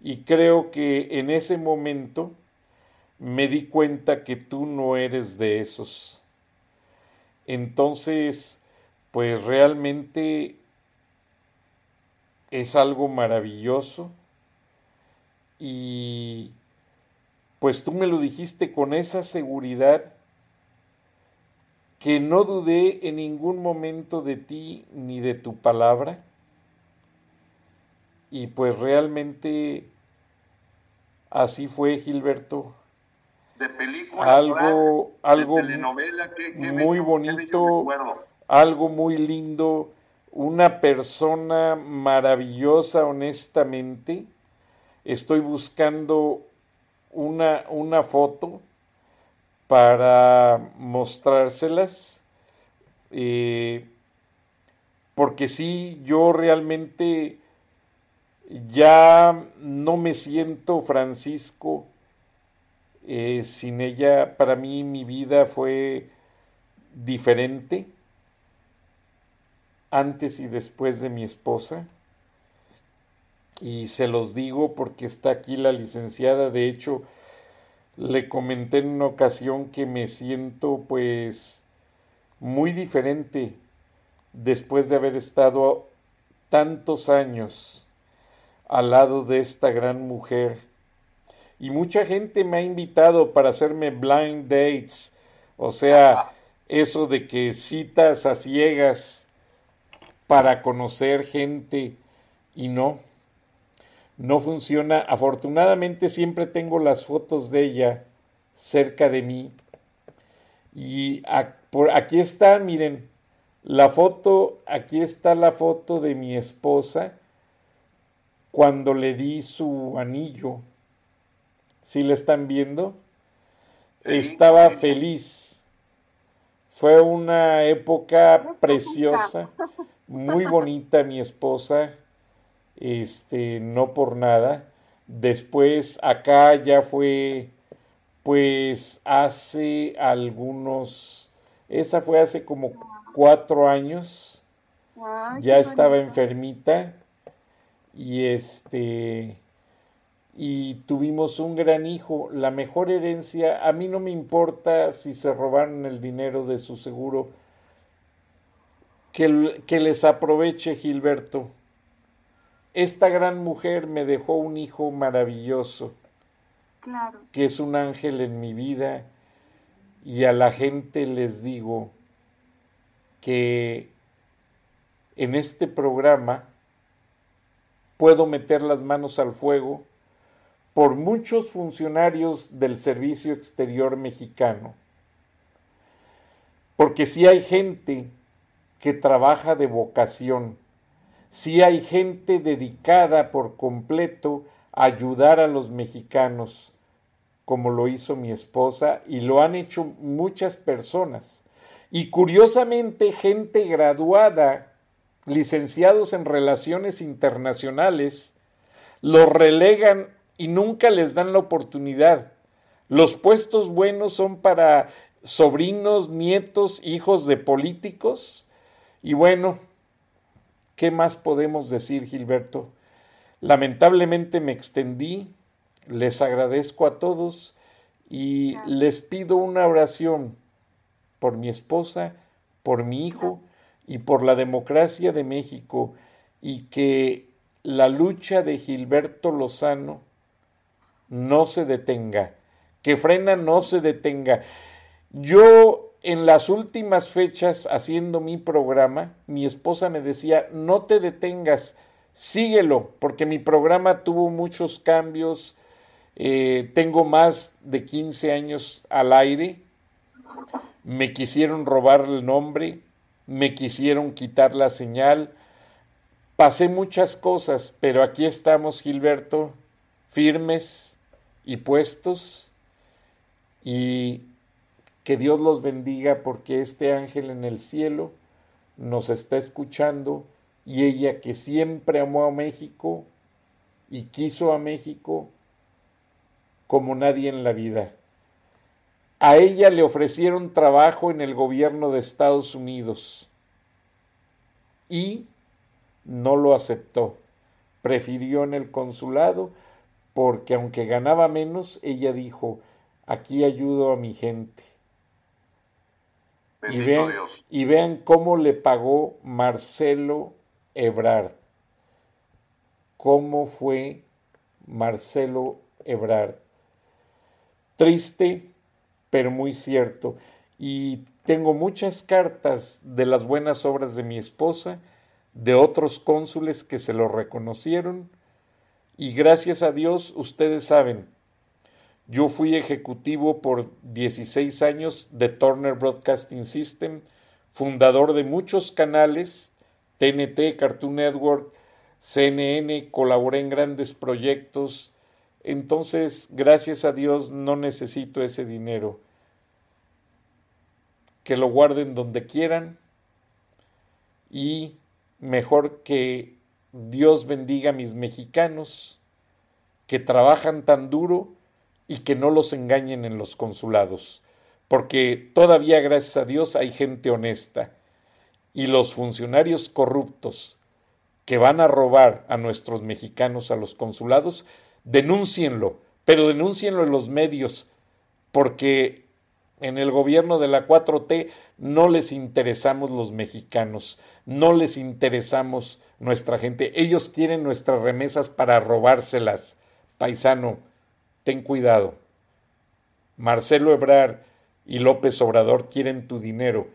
Y creo que en ese momento me di cuenta que tú no eres de esos. Entonces, pues realmente es algo maravilloso y pues tú me lo dijiste con esa seguridad que no dudé en ningún momento de ti ni de tu palabra. Y pues realmente así fue, Gilberto. De película, algo, algo muy bonito, algo muy lindo, una persona maravillosa, honestamente. Estoy buscando una, una foto para mostrárselas, eh, porque sí, yo realmente ya no me siento Francisco eh, sin ella. Para mí mi vida fue diferente antes y después de mi esposa. Y se los digo porque está aquí la licenciada. De hecho, le comenté en una ocasión que me siento pues muy diferente después de haber estado tantos años al lado de esta gran mujer. Y mucha gente me ha invitado para hacerme blind dates, o sea, eso de que citas a ciegas para conocer gente y no, no funciona. Afortunadamente siempre tengo las fotos de ella cerca de mí. Y por, aquí está, miren, la foto, aquí está la foto de mi esposa cuando le di su anillo. ¿Sí le están viendo? Estaba feliz. Fue una época preciosa, muy bonita mi esposa este, no por nada. Después acá ya fue, pues hace algunos, esa fue hace como cuatro años, ya estaba enfermita y este, y tuvimos un gran hijo. La mejor herencia, a mí no me importa si se robaron el dinero de su seguro, que, que les aproveche Gilberto esta gran mujer me dejó un hijo maravilloso, claro. que es un ángel en mi vida, y a la gente les digo que en este programa puedo meter las manos al fuego por muchos funcionarios del Servicio Exterior mexicano. Porque si hay gente que trabaja de vocación, si hay gente dedicada por completo a ayudar a los mexicanos, como lo hizo mi esposa, y lo han hecho muchas personas. Y curiosamente, gente graduada, licenciados en relaciones internacionales, los relegan y nunca les dan la oportunidad. Los puestos buenos son para sobrinos, nietos, hijos de políticos. Y bueno, ¿Qué más podemos decir, Gilberto? Lamentablemente me extendí, les agradezco a todos y les pido una oración por mi esposa, por mi hijo y por la democracia de México y que la lucha de Gilberto Lozano no se detenga, que Frena no se detenga. Yo en las últimas fechas haciendo mi programa, mi esposa me decía, no te detengas, síguelo, porque mi programa tuvo muchos cambios, eh, tengo más de 15 años al aire, me quisieron robar el nombre, me quisieron quitar la señal, pasé muchas cosas, pero aquí estamos, Gilberto, firmes y puestos y que Dios los bendiga porque este ángel en el cielo nos está escuchando y ella que siempre amó a México y quiso a México como nadie en la vida. A ella le ofrecieron trabajo en el gobierno de Estados Unidos y no lo aceptó. Prefirió en el consulado porque aunque ganaba menos, ella dijo, aquí ayudo a mi gente y vean, y vean cómo le pagó Marcelo Ebrard. Cómo fue Marcelo Ebrard. Triste, pero muy cierto. Y tengo muchas cartas de las buenas obras de mi esposa, de otros cónsules que se lo reconocieron. Y gracias a Dios, ustedes saben, yo fui ejecutivo por 16 años de Turner Broadcasting System, fundador de muchos canales, TNT, Cartoon Network, CNN, colaboré en grandes proyectos. Entonces, gracias a Dios, no necesito ese dinero. Que lo guarden donde quieran y mejor que Dios bendiga a mis mexicanos que trabajan tan duro y que no los engañen en los consulados, porque todavía, gracias a Dios, hay gente honesta y los funcionarios corruptos que van a robar a nuestros mexicanos a los consulados, denúncienlo, pero denúncienlo en los medios, porque en el gobierno de la 4T no les interesamos los mexicanos, no les interesamos nuestra gente, ellos quieren nuestras remesas para robárselas, paisano ten cuidado. Marcelo Ebrard y López Obrador quieren tu dinero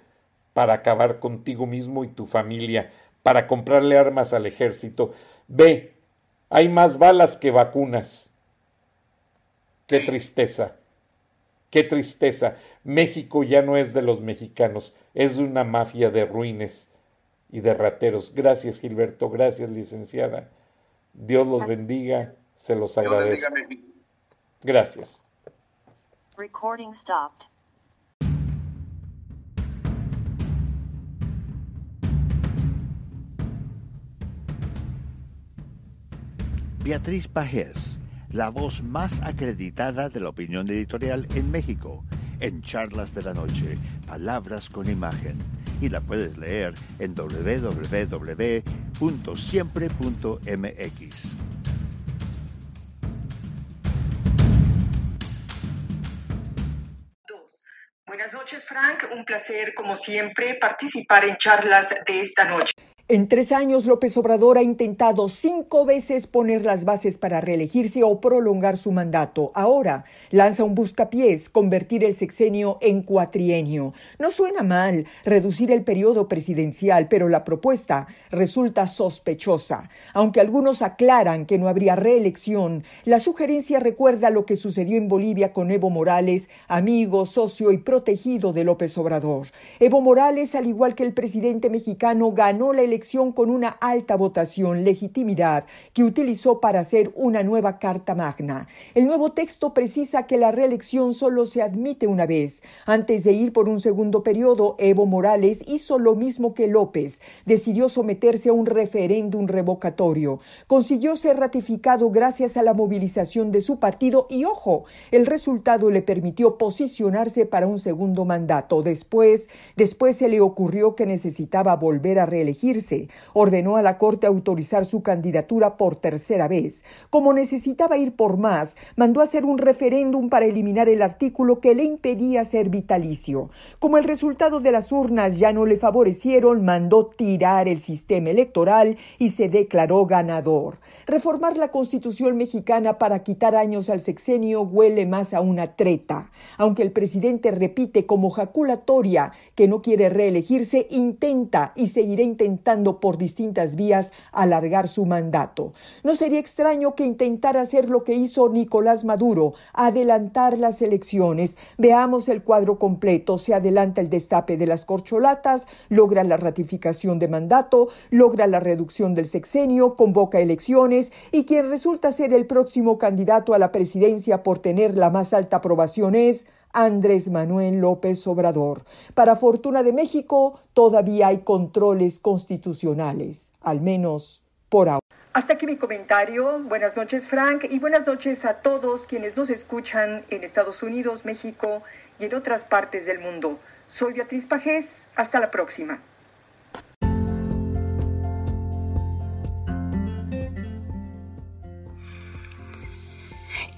para acabar contigo mismo y tu familia. para comprarle armas al ejército. Ve, hay más balas que vacunas. Qué tristeza, qué tristeza. México ya no es de los mexicanos, es de una mafia de ruines y de rateros. Gracias, Gilberto, gracias, licenciada. Dios los bendiga, se los agradezco. Gracias. Recording stopped. Beatriz Pajés, la voz más acreditada de la opinión editorial en México, en Charlas de la Noche, Palabras con Imagen. Y la puedes leer en www.siempre.mx. Buenas noches, Frank. Un placer, como siempre, participar en charlas de esta noche. En tres años, López Obrador ha intentado cinco veces poner las bases para reelegirse o prolongar su mandato. Ahora lanza un buscapiés, convertir el sexenio en cuatrienio. No suena mal reducir el periodo presidencial, pero la propuesta resulta sospechosa. Aunque algunos aclaran que no habría reelección, la sugerencia recuerda lo que sucedió en Bolivia con Evo Morales, amigo, socio y protegido de López Obrador. Evo Morales, al igual que el presidente mexicano, ganó la elección con una alta votación, legitimidad, que utilizó para hacer una nueva Carta Magna. El nuevo texto precisa que la reelección solo se admite una vez. Antes de ir por un segundo periodo, Evo Morales hizo lo mismo que López. Decidió someterse a un referéndum revocatorio. Consiguió ser ratificado gracias a la movilización de su partido y, ojo, el resultado le permitió posicionarse para un segundo mandato. Después, después se le ocurrió que necesitaba volver a reelegirse ordenó a la Corte autorizar su candidatura por tercera vez. Como necesitaba ir por más, mandó hacer un referéndum para eliminar el artículo que le impedía ser vitalicio. Como el resultado de las urnas ya no le favorecieron, mandó tirar el sistema electoral y se declaró ganador. Reformar la Constitución mexicana para quitar años al sexenio huele más a una treta. Aunque el presidente repite como jaculatoria que no quiere reelegirse, intenta y seguirá intentando por distintas vías alargar su mandato. No sería extraño que intentara hacer lo que hizo Nicolás Maduro, adelantar las elecciones. Veamos el cuadro completo. Se adelanta el destape de las corcholatas, logra la ratificación de mandato, logra la reducción del sexenio, convoca elecciones y quien resulta ser el próximo candidato a la presidencia por tener la más alta aprobación es Andrés Manuel López Obrador. Para fortuna de México, todavía hay controles constitucionales, al menos por ahora. Hasta aquí mi comentario. Buenas noches, Frank, y buenas noches a todos quienes nos escuchan en Estados Unidos, México y en otras partes del mundo. Soy Beatriz Pajés. Hasta la próxima.